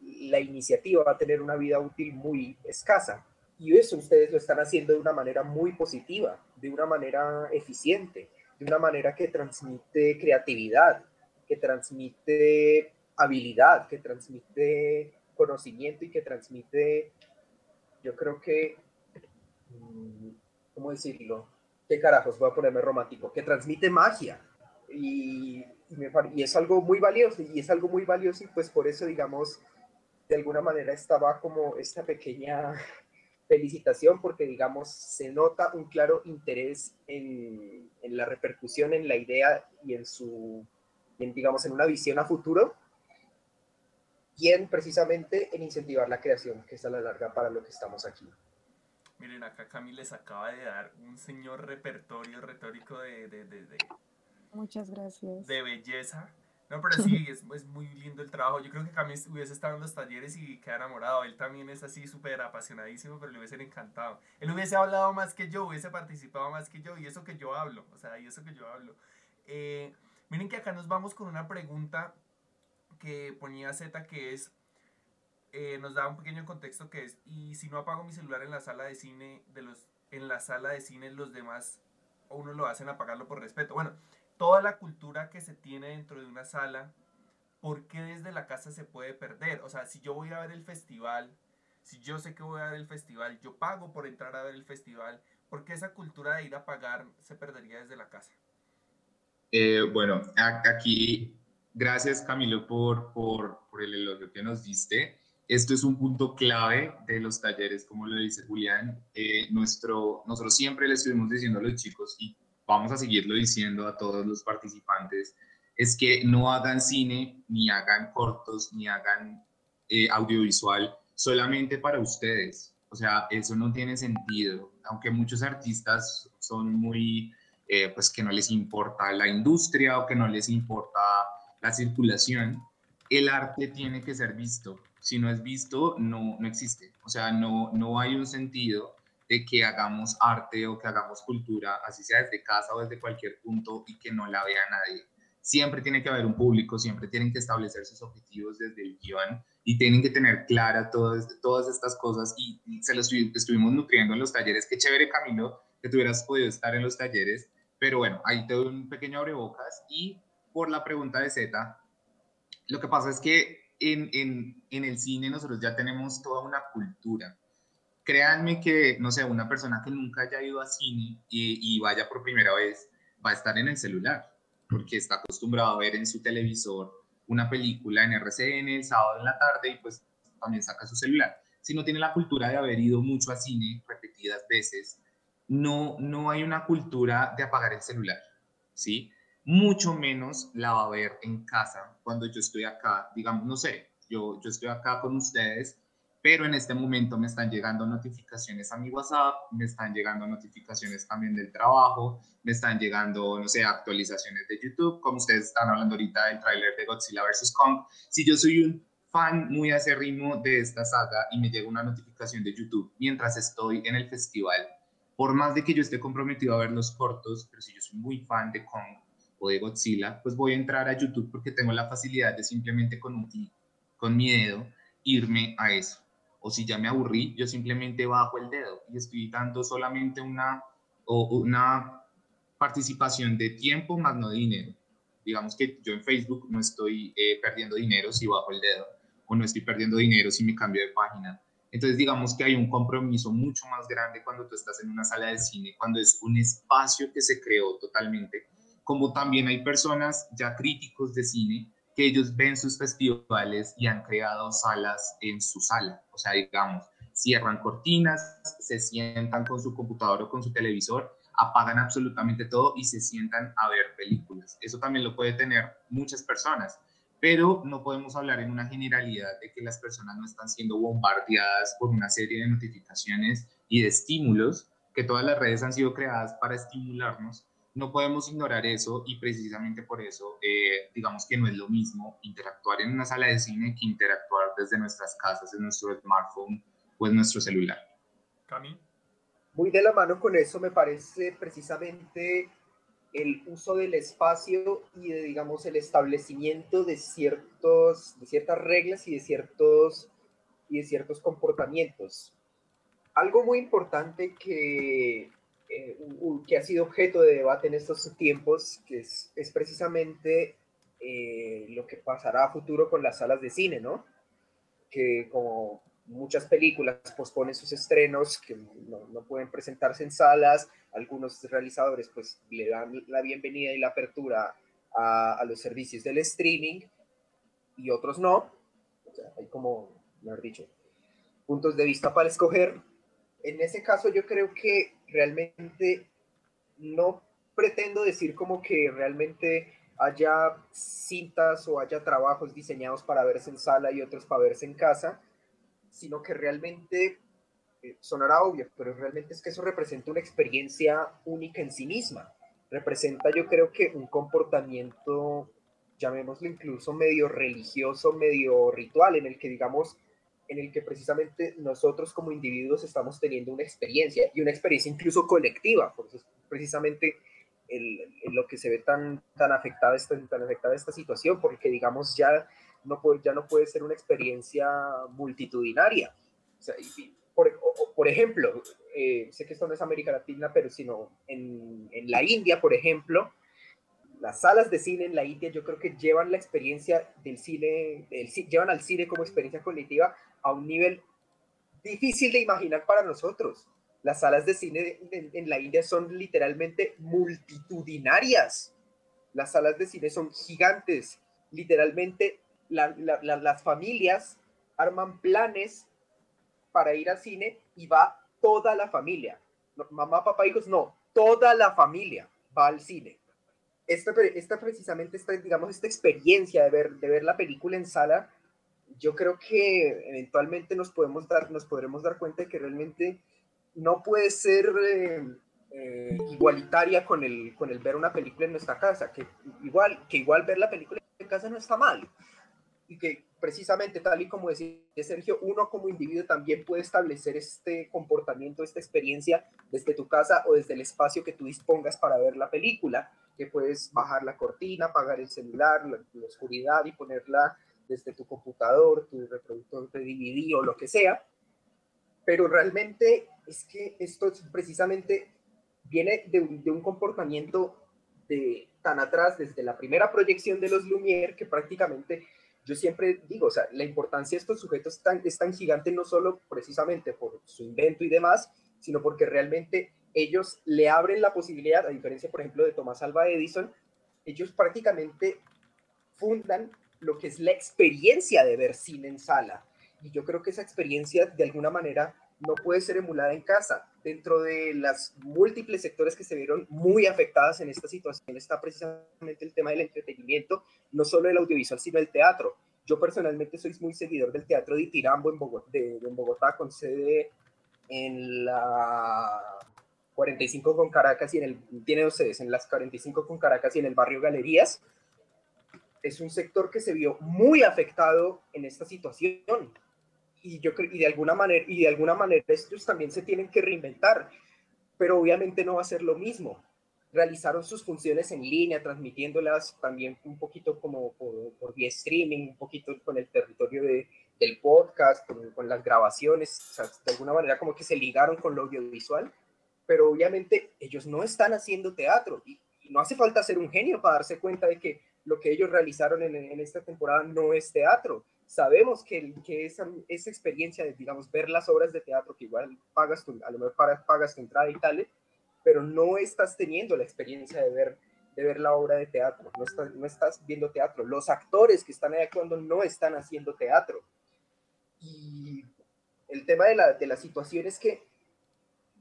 la iniciativa va a tener una vida útil muy escasa. Y eso ustedes lo están haciendo de una manera muy positiva, de una manera eficiente, de una manera que transmite creatividad, que transmite habilidad, que transmite conocimiento y que transmite, yo creo que, mm, ¿cómo decirlo? ¿qué carajos? Voy a ponerme romántico, que transmite magia. Y, es algo muy valioso, y es algo muy valioso, y pues por eso, digamos, de alguna manera estaba como esta pequeña felicitación, porque, digamos, se nota un claro interés en la repercusión, en la idea y en su, en, digamos, en una visión a futuro, y en precisamente en incentivar la creación, que es a la larga para lo que estamos aquí. Miren, acá Cami les acaba de dar un señor repertorio retórico de, de, de, de Muchas gracias. De belleza. No, pero sí, es, es, muy lindo el trabajo. Yo creo que Cami hubiese estado en los talleres y queda enamorado. Él también es así súper apasionadísimo, pero le hubiese encantado. Él hubiese hablado más que yo, hubiese participado más que yo, y eso que yo hablo. O sea, y eso que yo hablo. Eh, miren que acá nos vamos con una pregunta que ponía Z, que es, eh, nos da un pequeño contexto que es, y si no apago mi celular en la sala de cine, de los, en la sala de cine los demás, o uno lo hacen apagarlo por respeto. Bueno, toda la cultura que se tiene dentro de una sala, ¿por qué desde la casa se puede perder? O sea, si yo voy a ver el festival, si yo sé que voy a ver el festival, yo pago por entrar a ver el festival, ¿por qué esa cultura de ir a pagar se perdería desde la casa? Eh, bueno, aquí, gracias Camilo por, por, por el elogio que nos diste. Esto es un punto clave de los talleres, como lo dice Julián. Eh, nuestro, nosotros siempre le estuvimos diciendo a los chicos y vamos a seguirlo diciendo a todos los participantes, es que no hagan cine, ni hagan cortos, ni hagan eh, audiovisual solamente para ustedes. O sea, eso no tiene sentido. Aunque muchos artistas son muy, eh, pues que no les importa la industria o que no les importa la circulación, el arte tiene que ser visto si no es visto, no, no existe. O sea, no, no hay un sentido de que hagamos arte o que hagamos cultura, así sea desde casa o desde cualquier punto y que no la vea nadie. Siempre tiene que haber un público, siempre tienen que establecer sus objetivos desde el guion y tienen que tener clara todas, todas estas cosas y, se los estuvimos nutriendo en los talleres. Qué chévere, Camilo, que tú hubieras podido estar en los talleres, pero bueno, ahí te doy un pequeño abrebocas y por la pregunta de Z, Lo que pasa es que en, en, en el cine nosotros ya tenemos toda una cultura. Créanme que, no sé, una persona que nunca haya ido a cine y, y vaya por primera vez, va a estar en el celular, porque está acostumbrado a ver en su televisor una película en RCN el sábado en la tarde y pues también saca su celular. Si no tiene la cultura de haber ido mucho a cine repetidas veces, no, no hay una cultura de apagar el celular, ¿sí? Mucho menos la va a ver en casa cuando yo estoy acá, digamos, no sé, yo, yo estoy acá con ustedes pero en este momento me están llegando notificaciones a mi WhatsApp, me están llegando notificaciones también del trabajo, me están llegando, no sé, actualizaciones de YouTube, como ustedes están hablando ahorita del tráiler de Godzilla vs. Kong. Si yo soy un fan muy acérrimo de esta saga y me llega una notificación de YouTube mientras estoy en el festival, por más de que yo esté comprometido a ver los cortos, pero si yo soy muy fan de Kong o de Godzilla, pues voy a entrar a YouTube porque tengo la facilidad de simplemente con un clic, con mi dedo, irme a eso o si ya me aburrí, yo simplemente bajo el dedo y estoy dando solamente una, o una participación de tiempo más no de dinero. Digamos que yo en Facebook no estoy eh, perdiendo dinero si bajo el dedo o no estoy perdiendo dinero si me cambio de página. Entonces digamos que hay un compromiso mucho más grande cuando tú estás en una sala de cine, cuando es un espacio que se creó totalmente, como también hay personas ya críticos de cine que ellos ven sus festivales y han creado salas en su sala. O sea, digamos, cierran cortinas, se sientan con su computador o con su televisor, apagan absolutamente todo y se sientan a ver películas. Eso también lo puede tener muchas personas, pero no podemos hablar en una generalidad de que las personas no están siendo bombardeadas por una serie de notificaciones y de estímulos, que todas las redes han sido creadas para estimularnos no podemos ignorar eso y precisamente por eso eh, digamos que no es lo mismo interactuar en una sala de cine que interactuar desde nuestras casas, en nuestro smartphone o en nuestro celular. Cami. Muy de la mano con eso me parece precisamente el uso del espacio y de, digamos, el establecimiento de, ciertos, de ciertas reglas y de ciertos, y de ciertos comportamientos. Algo muy importante que eh, que ha sido objeto de debate en estos tiempos, que es, es precisamente eh, lo que pasará a futuro con las salas de cine, ¿no? Que como muchas películas posponen sus estrenos, que no, no, pueden presentarse en salas, algunos realizadores pues le dan la bienvenida y la apertura a, a los servicios del streaming y otros no. O sea, hay como, mejor dicho, puntos de vista para escoger. En ese caso yo creo que realmente no pretendo decir como que realmente haya cintas o haya trabajos diseñados para verse en sala y otros para verse en casa, sino que realmente eh, sonará obvio, pero realmente es que eso representa una experiencia única en sí misma. Representa yo creo que un comportamiento, llamémoslo incluso medio religioso, medio ritual, en el que digamos en el que precisamente nosotros como individuos estamos teniendo una experiencia y una experiencia incluso colectiva, por eso es precisamente el, lo que se ve tan, tan, afectada esta, tan afectada esta situación, porque digamos ya no puede, ya no puede ser una experiencia multitudinaria. O sea, por, por, ejemplo, eh, sé que esto no es América Latina, pero sino en, en la India, por ejemplo, las salas de cine en la India yo creo que llevan la experiencia del cine, llevan al cine como experiencia cognitiva a un nivel difícil de imaginar para nosotros. Las salas de cine en, la India son literalmente multitudinarias. Las salas de cine son gigantes. Literalmente las familias arman planes para ir al cine y va toda la familia. mamá, papá, hijos, no, toda la familia va al cine esta, esta precisamente, esta, digamos, esta experiencia de ver, de ver la película en sala, yo creo que eventualmente nos, podemos dar, nos podremos dar cuenta de que realmente no puede ser eh, eh, igualitaria con el, con el ver una película en nuestra casa, que igual, que igual ver la película en casa no está mal, y que precisamente tal y como decía Sergio, uno como individuo también puede establecer este comportamiento, esta experiencia desde tu casa o desde el espacio que tú dispongas para ver la película que puedes bajar la cortina, apagar el celular, la, oscuridad y ponerla desde tu computador, tu reproductor de DVD o lo que sea. Pero realmente es que esto precisamente viene de, de un comportamiento de tan atrás, desde la primera proyección de los Lumière, que prácticamente yo siempre digo, o sea, la importancia de estos sujetos es tan, es tan gigante no solo precisamente por su invento y demás, sino porque realmente ellos le abren la posibilidad, a diferencia, por ejemplo, de Tomás Alba Edison, ellos prácticamente fundan lo que es la experiencia de ver cine en sala. Y yo creo que esa experiencia, de alguna manera, no puede ser emulada en casa. Dentro de las múltiples sectores que se vieron muy afectadas en esta situación está precisamente el tema del entretenimiento, no solo el audiovisual, sino el teatro. Yo personalmente soy muy seguidor del Teatro de Tirambo en Bogotá, en Bogotá con sede en la 45 con Caracas y en el, tiene dos sedes, en las 45 con Caracas y en el barrio Galerías. Es un sector que se vio muy afectado en esta situación y yo y de alguna manera y de alguna manera estos también se tienen que reinventar, pero obviamente no va a ser lo mismo. Realizaron sus funciones en línea, transmitiéndolas también un poquito como por, vía streaming, un poquito con el territorio de, del podcast, con, las grabaciones, de alguna manera como que se ligaron con lo audiovisual, pero obviamente ellos no están haciendo teatro y, no hace falta ser un genio para darse cuenta de que lo que ellos realizaron en esta temporada no es teatro, sabemos que, que esa, esa, experiencia de, digamos, ver las obras de teatro, que igual pagas tu, a lo mejor pagas, tu entrada y tal, pero no estás teniendo la experiencia de ver, de ver la obra de teatro, no estás, no estás viendo teatro. Los actores que están ahí actuando no están haciendo teatro. Y el tema de la, de la situación es que,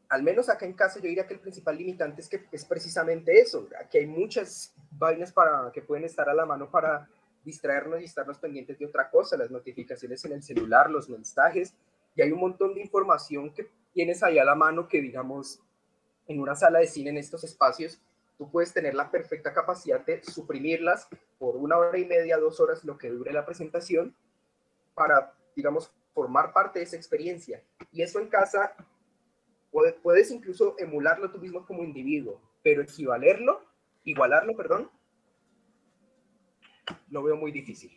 al menos acá en casa, yo diría que el principal limitante es que es precisamente eso, que hay muchas vainas para, que pueden estar a la mano para distraernos y estarnos pendientes de otra cosa, las notificaciones en el celular, los mensajes, y hay un montón de información que tienes ahí a la mano que, digamos, en una sala de cine, en estos espacios, tú puedes tener la perfecta capacidad de suprimirlas por una hora y media, dos horas, lo que dure la presentación, para, digamos, formar parte de esa experiencia. Y eso en casa, puedes incluso emularlo tú mismo como individuo, pero equivalerlo, igualarlo, perdón, lo veo muy difícil.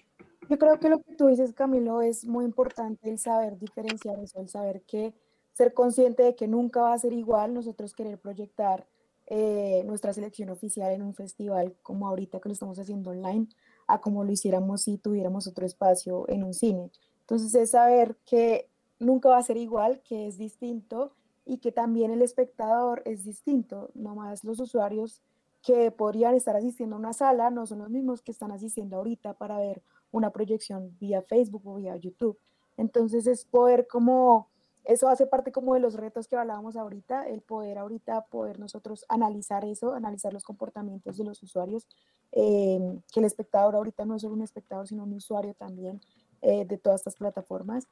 Yo creo que lo que tú dices, Camilo, es muy importante el saber diferenciar eso, el saber que ser consciente de que nunca va a ser igual nosotros querer proyectar eh, nuestra selección oficial en un festival como ahorita que lo estamos haciendo online, a como lo hiciéramos si tuviéramos otro espacio en un cine. Entonces es saber que nunca va a ser igual, que es distinto y que también el espectador es distinto, nomás los usuarios que podrían estar asistiendo a una sala no son los mismos que están asistiendo ahorita para ver una proyección vía Facebook o vía YouTube. Entonces es poder como, eso hace parte como de los retos que hablábamos ahorita, el poder ahorita poder nosotros analizar eso, analizar los comportamientos de los usuarios, eh, que el espectador ahorita no es solo un espectador, sino un usuario también eh, de todas estas plataformas.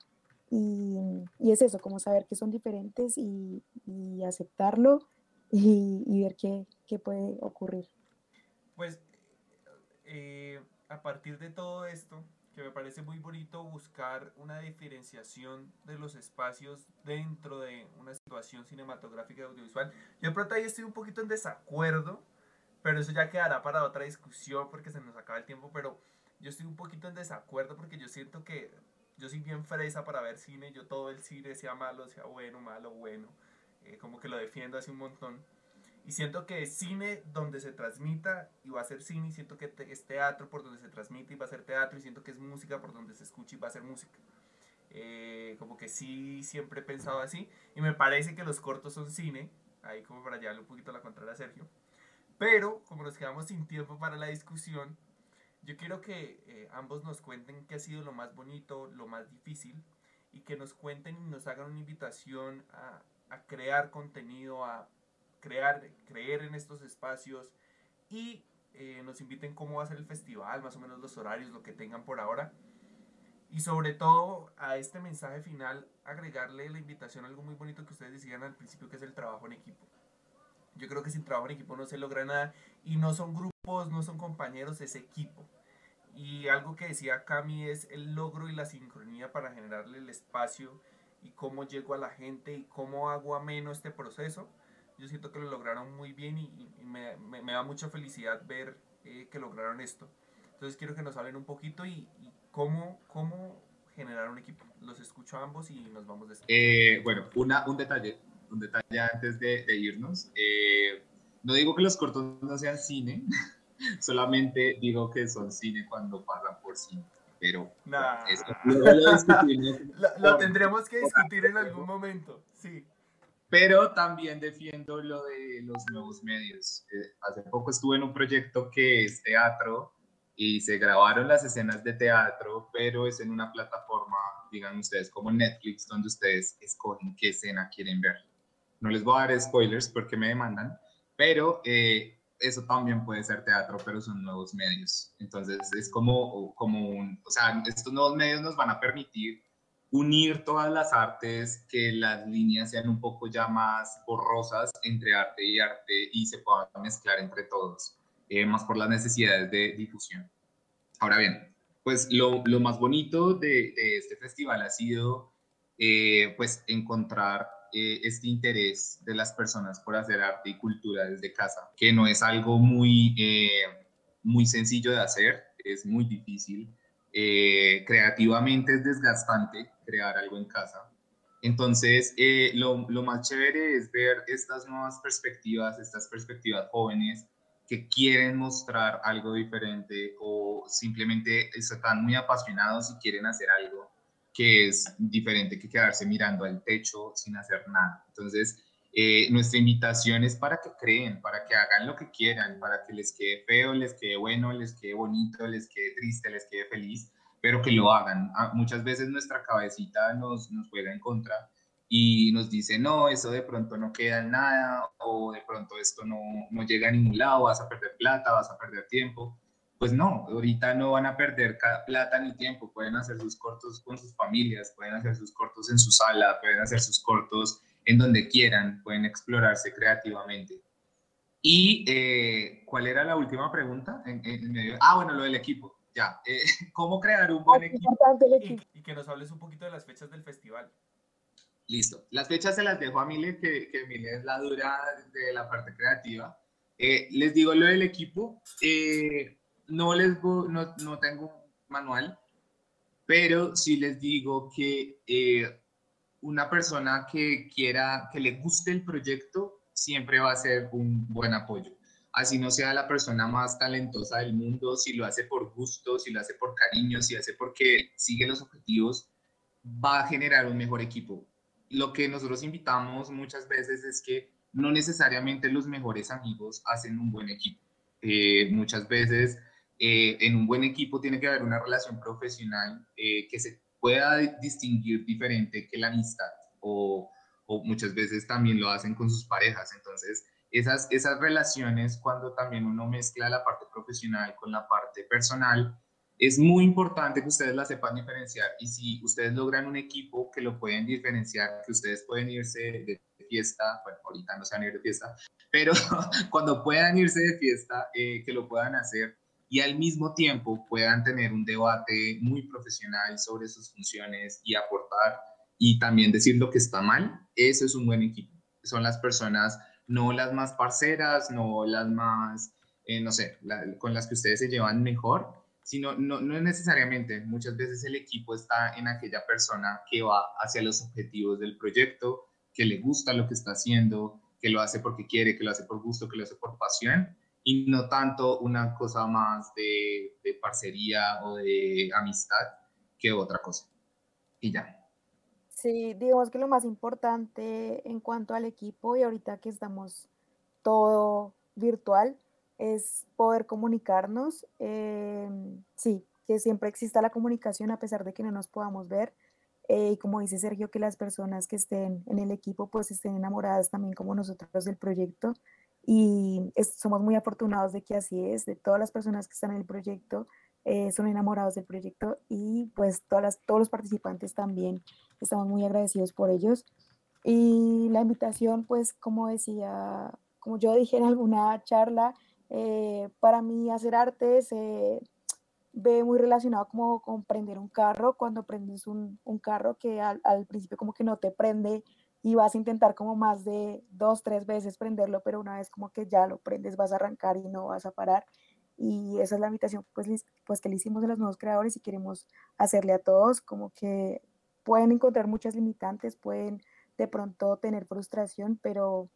Y, es eso, como saber que son diferentes y aceptarlo y, ver qué, qué, puede ocurrir. Pues eh, a partir de todo esto, que me parece muy bonito buscar una diferenciación de los espacios dentro de una situación cinematográfica y audiovisual. Yo de pronto ahí estoy un poquito en desacuerdo, pero eso ya quedará para otra discusión porque se nos acaba el tiempo, pero yo estoy un poquito en desacuerdo porque yo siento que yo soy bien fresa para ver cine, yo todo el cine sea malo, sea bueno, malo, bueno eh, como que lo defiendo hace un montón. Y siento que es cine donde se transmita y va a ser cine, y siento que es teatro por donde se transmite y va a ser teatro, y siento que es música por donde se escucha y va a ser música. Eh, como que sí, siempre he pensado así. Y me parece que los cortos son cine, ahí como para llevarle un poquito la contraria a Sergio. Pero como nos quedamos sin tiempo para la discusión, yo quiero que eh, ambos nos cuenten qué ha sido lo más bonito, lo más difícil, y que nos cuenten y nos hagan una invitación a, a crear contenido, a crear, creer en estos espacios y eh, nos inviten cómo va a ser el festival, más o menos los horarios, lo que tengan por ahora. Y sobre todo a este mensaje final, agregarle la invitación a algo muy bonito que ustedes decían al principio, que es el trabajo en equipo. Yo creo que sin trabajo en equipo no se logra nada y no son grupos, no son compañeros, es equipo. Y algo que decía Cami es el logro y la sincronía para generarle el espacio y cómo llego a la gente y cómo hago ameno este proceso. Yo siento que lo lograron muy bien y, me, me, da mucha felicidad ver eh, que lograron esto. Entonces quiero que nos hablen un poquito y, cómo, cómo generar un equipo. Los escucho a ambos y nos vamos de eh, Bueno, una, un detalle, un detalle antes de, de irnos. Eh, no digo que los cortos no sean cine, solamente digo que son cine cuando pasan por cine. Pero Nah. eso lo. Lo, lo tendremos que discutir en algún momento, sí. Pero también defiendo lo de los nuevos medios. Eh, hace poco estuve en un proyecto que es teatro y se grabaron las escenas de teatro, pero es en una plataforma, digan ustedes, como Netflix, donde ustedes escogen qué escena quieren ver. No les voy a dar spoilers porque me demandan, pero eh, eso también puede ser teatro, pero son nuevos medios. Entonces es como, como un, o sea, estos nuevos medios nos van a permitir unir todas las artes, que las líneas sean un poco ya más borrosas entre arte y arte y se puedan mezclar entre todos, eh, más por las necesidades de difusión. Ahora bien, pues lo, lo más bonito de, de, este festival ha sido eh, pues encontrar eh, este interés de las personas por hacer arte y cultura desde casa, que no es algo muy, eh, muy sencillo de hacer, es muy difícil. Eh, creativamente es desgastante crear algo en casa. Entonces, eh, lo, lo, más chévere es ver estas nuevas perspectivas, estas perspectivas jóvenes que quieren mostrar algo diferente o simplemente están muy apasionados y quieren hacer algo que es diferente que quedarse mirando al techo sin hacer nada. Entonces, eh, nuestra invitación es para que creen, para que hagan lo que quieran, para que les quede feo, les quede bueno, les quede bonito, les quede triste, les quede feliz, pero que lo hagan. Ah, muchas veces nuestra cabecita nos, nos juega en contra y nos dice, no, eso de pronto no queda nada, o de pronto esto no, no llega a ningún lado, vas a perder plata, vas a perder tiempo. Pues no, ahorita no van a perder plata ni tiempo, pueden hacer sus cortos con sus familias, pueden hacer sus cortos en su sala, pueden hacer sus cortos en donde quieran, pueden explorarse creativamente. Y, eh, ¿cuál era la última pregunta? En, en medio, ah, bueno, lo del equipo, ya. Eh, ¿Cómo crear un buen equipo? Y, y, que nos hables un poquito de las fechas del festival. Listo. Las fechas se las dejo a Mile, que, que Mile es la dura de la parte creativa. Eh, les digo lo del equipo. No, les no, no tengo manual, pero sí les digo que una persona que quiera, que le guste el proyecto, siempre va a ser un buen apoyo. Así no sea la persona más talentosa del mundo, si lo hace por gusto, si lo hace por cariño, si lo hace porque sigue los objetivos, va a generar un mejor equipo. Lo que nosotros invitamos muchas veces es que no necesariamente los mejores amigos hacen un buen equipo. Eh, muchas veces eh, en un buen equipo tiene que haber una relación profesional eh, que se pueda distinguir diferente que la amistad o, o, muchas veces también lo hacen con sus parejas. Entonces, esas, esas relaciones, cuando también uno mezcla la parte profesional con la parte personal, es muy importante que ustedes la sepan diferenciar. Y si ustedes logran un equipo que lo pueden diferenciar, que ustedes pueden irse de fiesta, bueno, ahorita no se van a ir de fiesta, pero cuando puedan irse de fiesta, eh, que lo puedan hacer y al mismo tiempo puedan tener un debate muy profesional sobre sus funciones y aportar y también decir lo que está mal, eso es un buen equipo. Son las personas, no las más parceras, no las más, eh, no sé, la, con las que ustedes se llevan mejor, sino no, no necesariamente. Muchas veces el equipo está en aquella persona que va hacia los objetivos del proyecto, que le gusta lo que está haciendo, que lo hace porque quiere, que lo hace por gusto, que lo hace por pasión y no tanto una cosa más de, de, parcería o de amistad que otra cosa. Y ya. Sí, digamos que lo más importante en cuanto al equipo y ahorita que estamos todo virtual es poder comunicarnos. Eh, sí, que siempre exista la comunicación a pesar de que no nos podamos ver. Eh, y como dice Sergio, que las personas que estén en el equipo pues estén enamoradas también como nosotros del proyecto y es, somos muy afortunados de que así es, de todas las personas que están en el proyecto, eh, son enamorados del proyecto y pues todas las, todos los participantes también estamos muy agradecidos por ellos. Y la invitación, pues como decía, como yo dije en alguna charla, eh, para mí hacer arte se ve muy relacionado como con prender un carro, cuando prendes un, un carro que al, al principio como que no te prende y vas a intentar como más de dos, tres veces prenderlo, pero una vez como que ya lo prendes vas a arrancar y no vas a parar. Y esa es la invitación pues, pues que le hicimos a los nuevos creadores y queremos hacerle a todos, como que pueden encontrar muchas limitantes, pueden de pronto tener frustración, pero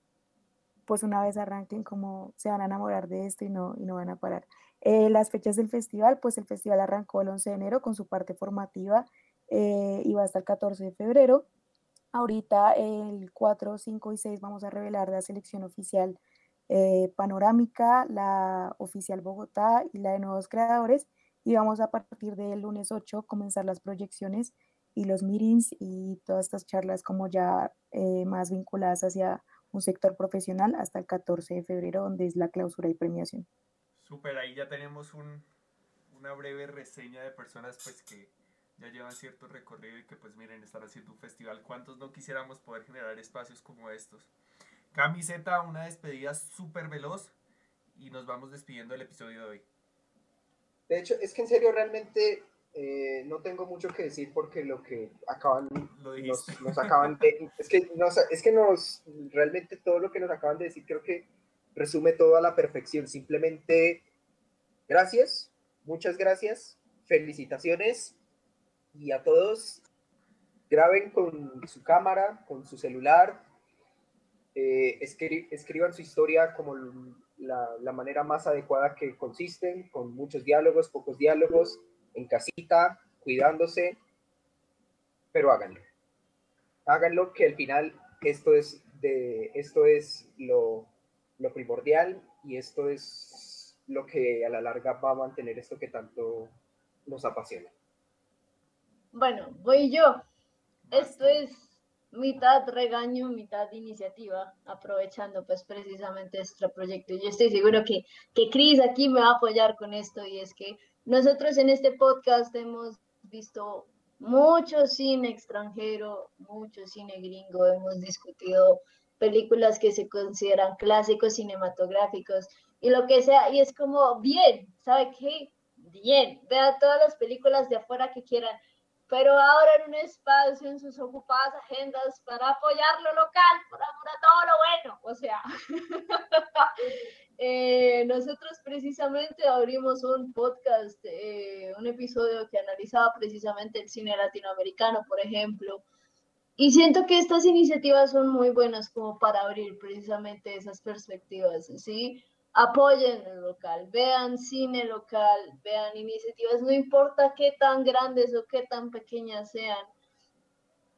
pues una vez arranquen como se van a enamorar de esto y no, y no van a parar. Eh, las fechas del festival, pues el festival arrancó el 11 de enero con su parte formativa eh, y va hasta el 14 de febrero. Ahorita el 4, 5 y 6 vamos a revelar la selección oficial eh, panorámica, la oficial Bogotá y la de nuevos creadores. Y vamos a partir del lunes 8 comenzar las proyecciones y los meetings y todas estas charlas como ya eh, más vinculadas hacia un sector profesional hasta el 14 de febrero, donde es la clausura y premiación. Súper, ahí ya tenemos un, una breve reseña de personas pues que ya llevan cierto recorrido y que pues miren, están haciendo un festival. ¿Cuántos no quisiéramos poder generar espacios como estos? Camiseta, una despedida súper veloz y nos vamos despidiendo del episodio de hoy. De hecho, es que en serio realmente eh, no tengo mucho que decir porque lo que acaban nos, nos, acaban de, es que nos, es que nos realmente todo lo que nos acaban de decir creo que resume todo a la perfección. Simplemente gracias, muchas gracias, felicitaciones y a todos graben con su cámara, con su celular, eh, escriban su historia como la, la, manera más adecuada que consisten, con muchos diálogos, pocos diálogos, en casita, cuidándose, pero háganlo. Háganlo que al final esto es, de, esto es lo, lo primordial y esto es lo que a la larga va a mantener esto que tanto nos apasiona. Bueno, voy yo. Esto es mitad regaño, mitad iniciativa, aprovechando pues precisamente este proyecto. Yo estoy seguro que, que Cris aquí me va a apoyar con esto y es que nosotros en este podcast hemos visto mucho cine extranjero, mucho cine gringo, hemos discutido películas que se consideran clásicos cinematográficos y lo que sea, y es como, bien, ¿sabe qué? Bien, vea todas las películas de afuera que quieran, pero ahora en un espacio en sus ocupadas agendas para apoyar lo local, por amor a todo lo bueno. O sea, eh, nosotros precisamente abrimos un podcast, eh, un episodio que analizaba precisamente el cine latinoamericano, por ejemplo. Y siento que estas iniciativas son muy buenas como para abrir precisamente esas perspectivas, ¿sí? Apoyen el local, vean cine local, vean iniciativas, no importa qué tan grandes o qué tan pequeñas sean.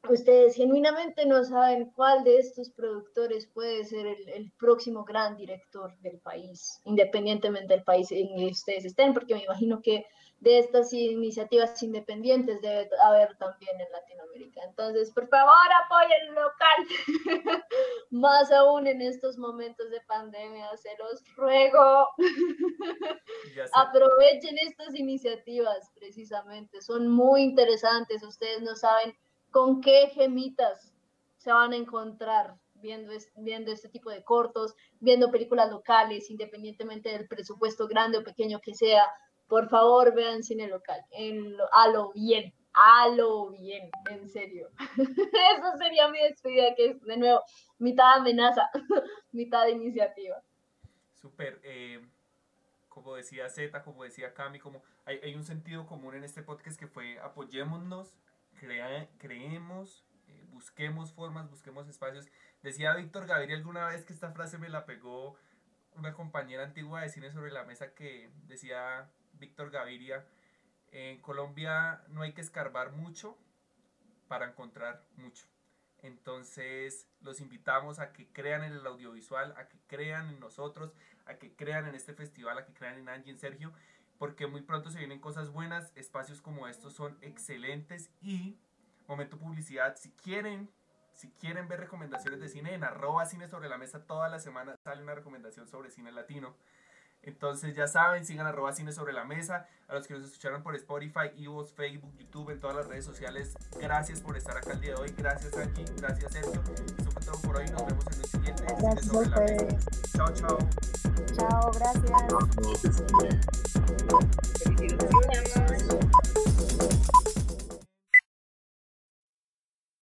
Ustedes genuinamente no saben cuál de estos productores puede ser el, próximo gran director del país, independientemente del país en el que ustedes estén, porque me imagino que de estas iniciativas independientes debe haber también en Latinoamérica. Entonces, por favor, apoyen local, más aún en estos momentos de pandemia, se los ruego. Aprovechen estas iniciativas precisamente, son muy interesantes, ustedes no saben con qué gemitas se van a encontrar viendo, viendo este tipo de cortos, viendo películas locales, independientemente del presupuesto grande o pequeño que sea por favor, vean cine local. En a lo bien, a lo bien, en serio. Eso sería mi despedida, que es de nuevo mitad amenaza, mitad iniciativa. Súper. Eh, como decía Z, como decía Cami, como hay, hay, un sentido común en este podcast que fue apoyémonos, creemos, eh, busquemos formas, busquemos espacios. Decía Víctor Gabriel alguna vez que esta frase me la pegó una compañera antigua de cine sobre la mesa que decía Víctor Gaviria, en Colombia no hay que escarbar mucho para encontrar mucho. Entonces los invitamos a que crean en el audiovisual, a que crean en nosotros, a que crean en este festival, a que crean en Angie, en Sergio, porque muy pronto se vienen cosas buenas, espacios como estos son excelentes y momento publicidad, si quieren, si quieren ver recomendaciones de cine en arroba cine sobre la mesa, toda la semana sale una recomendación sobre cine latino. Entonces ya saben, sigan arroba cine sobre la mesa. A los que nos escucharon por Spotify, Evox, Facebook, YouTube, en todas las redes sociales, gracias por estar acá el día de hoy. Gracias Angie, gracias Sergio. Eso fue todo por hoy. Nos vemos en el siguiente. Gracias sobre la mesa. Chao, chao. Chao, gracias.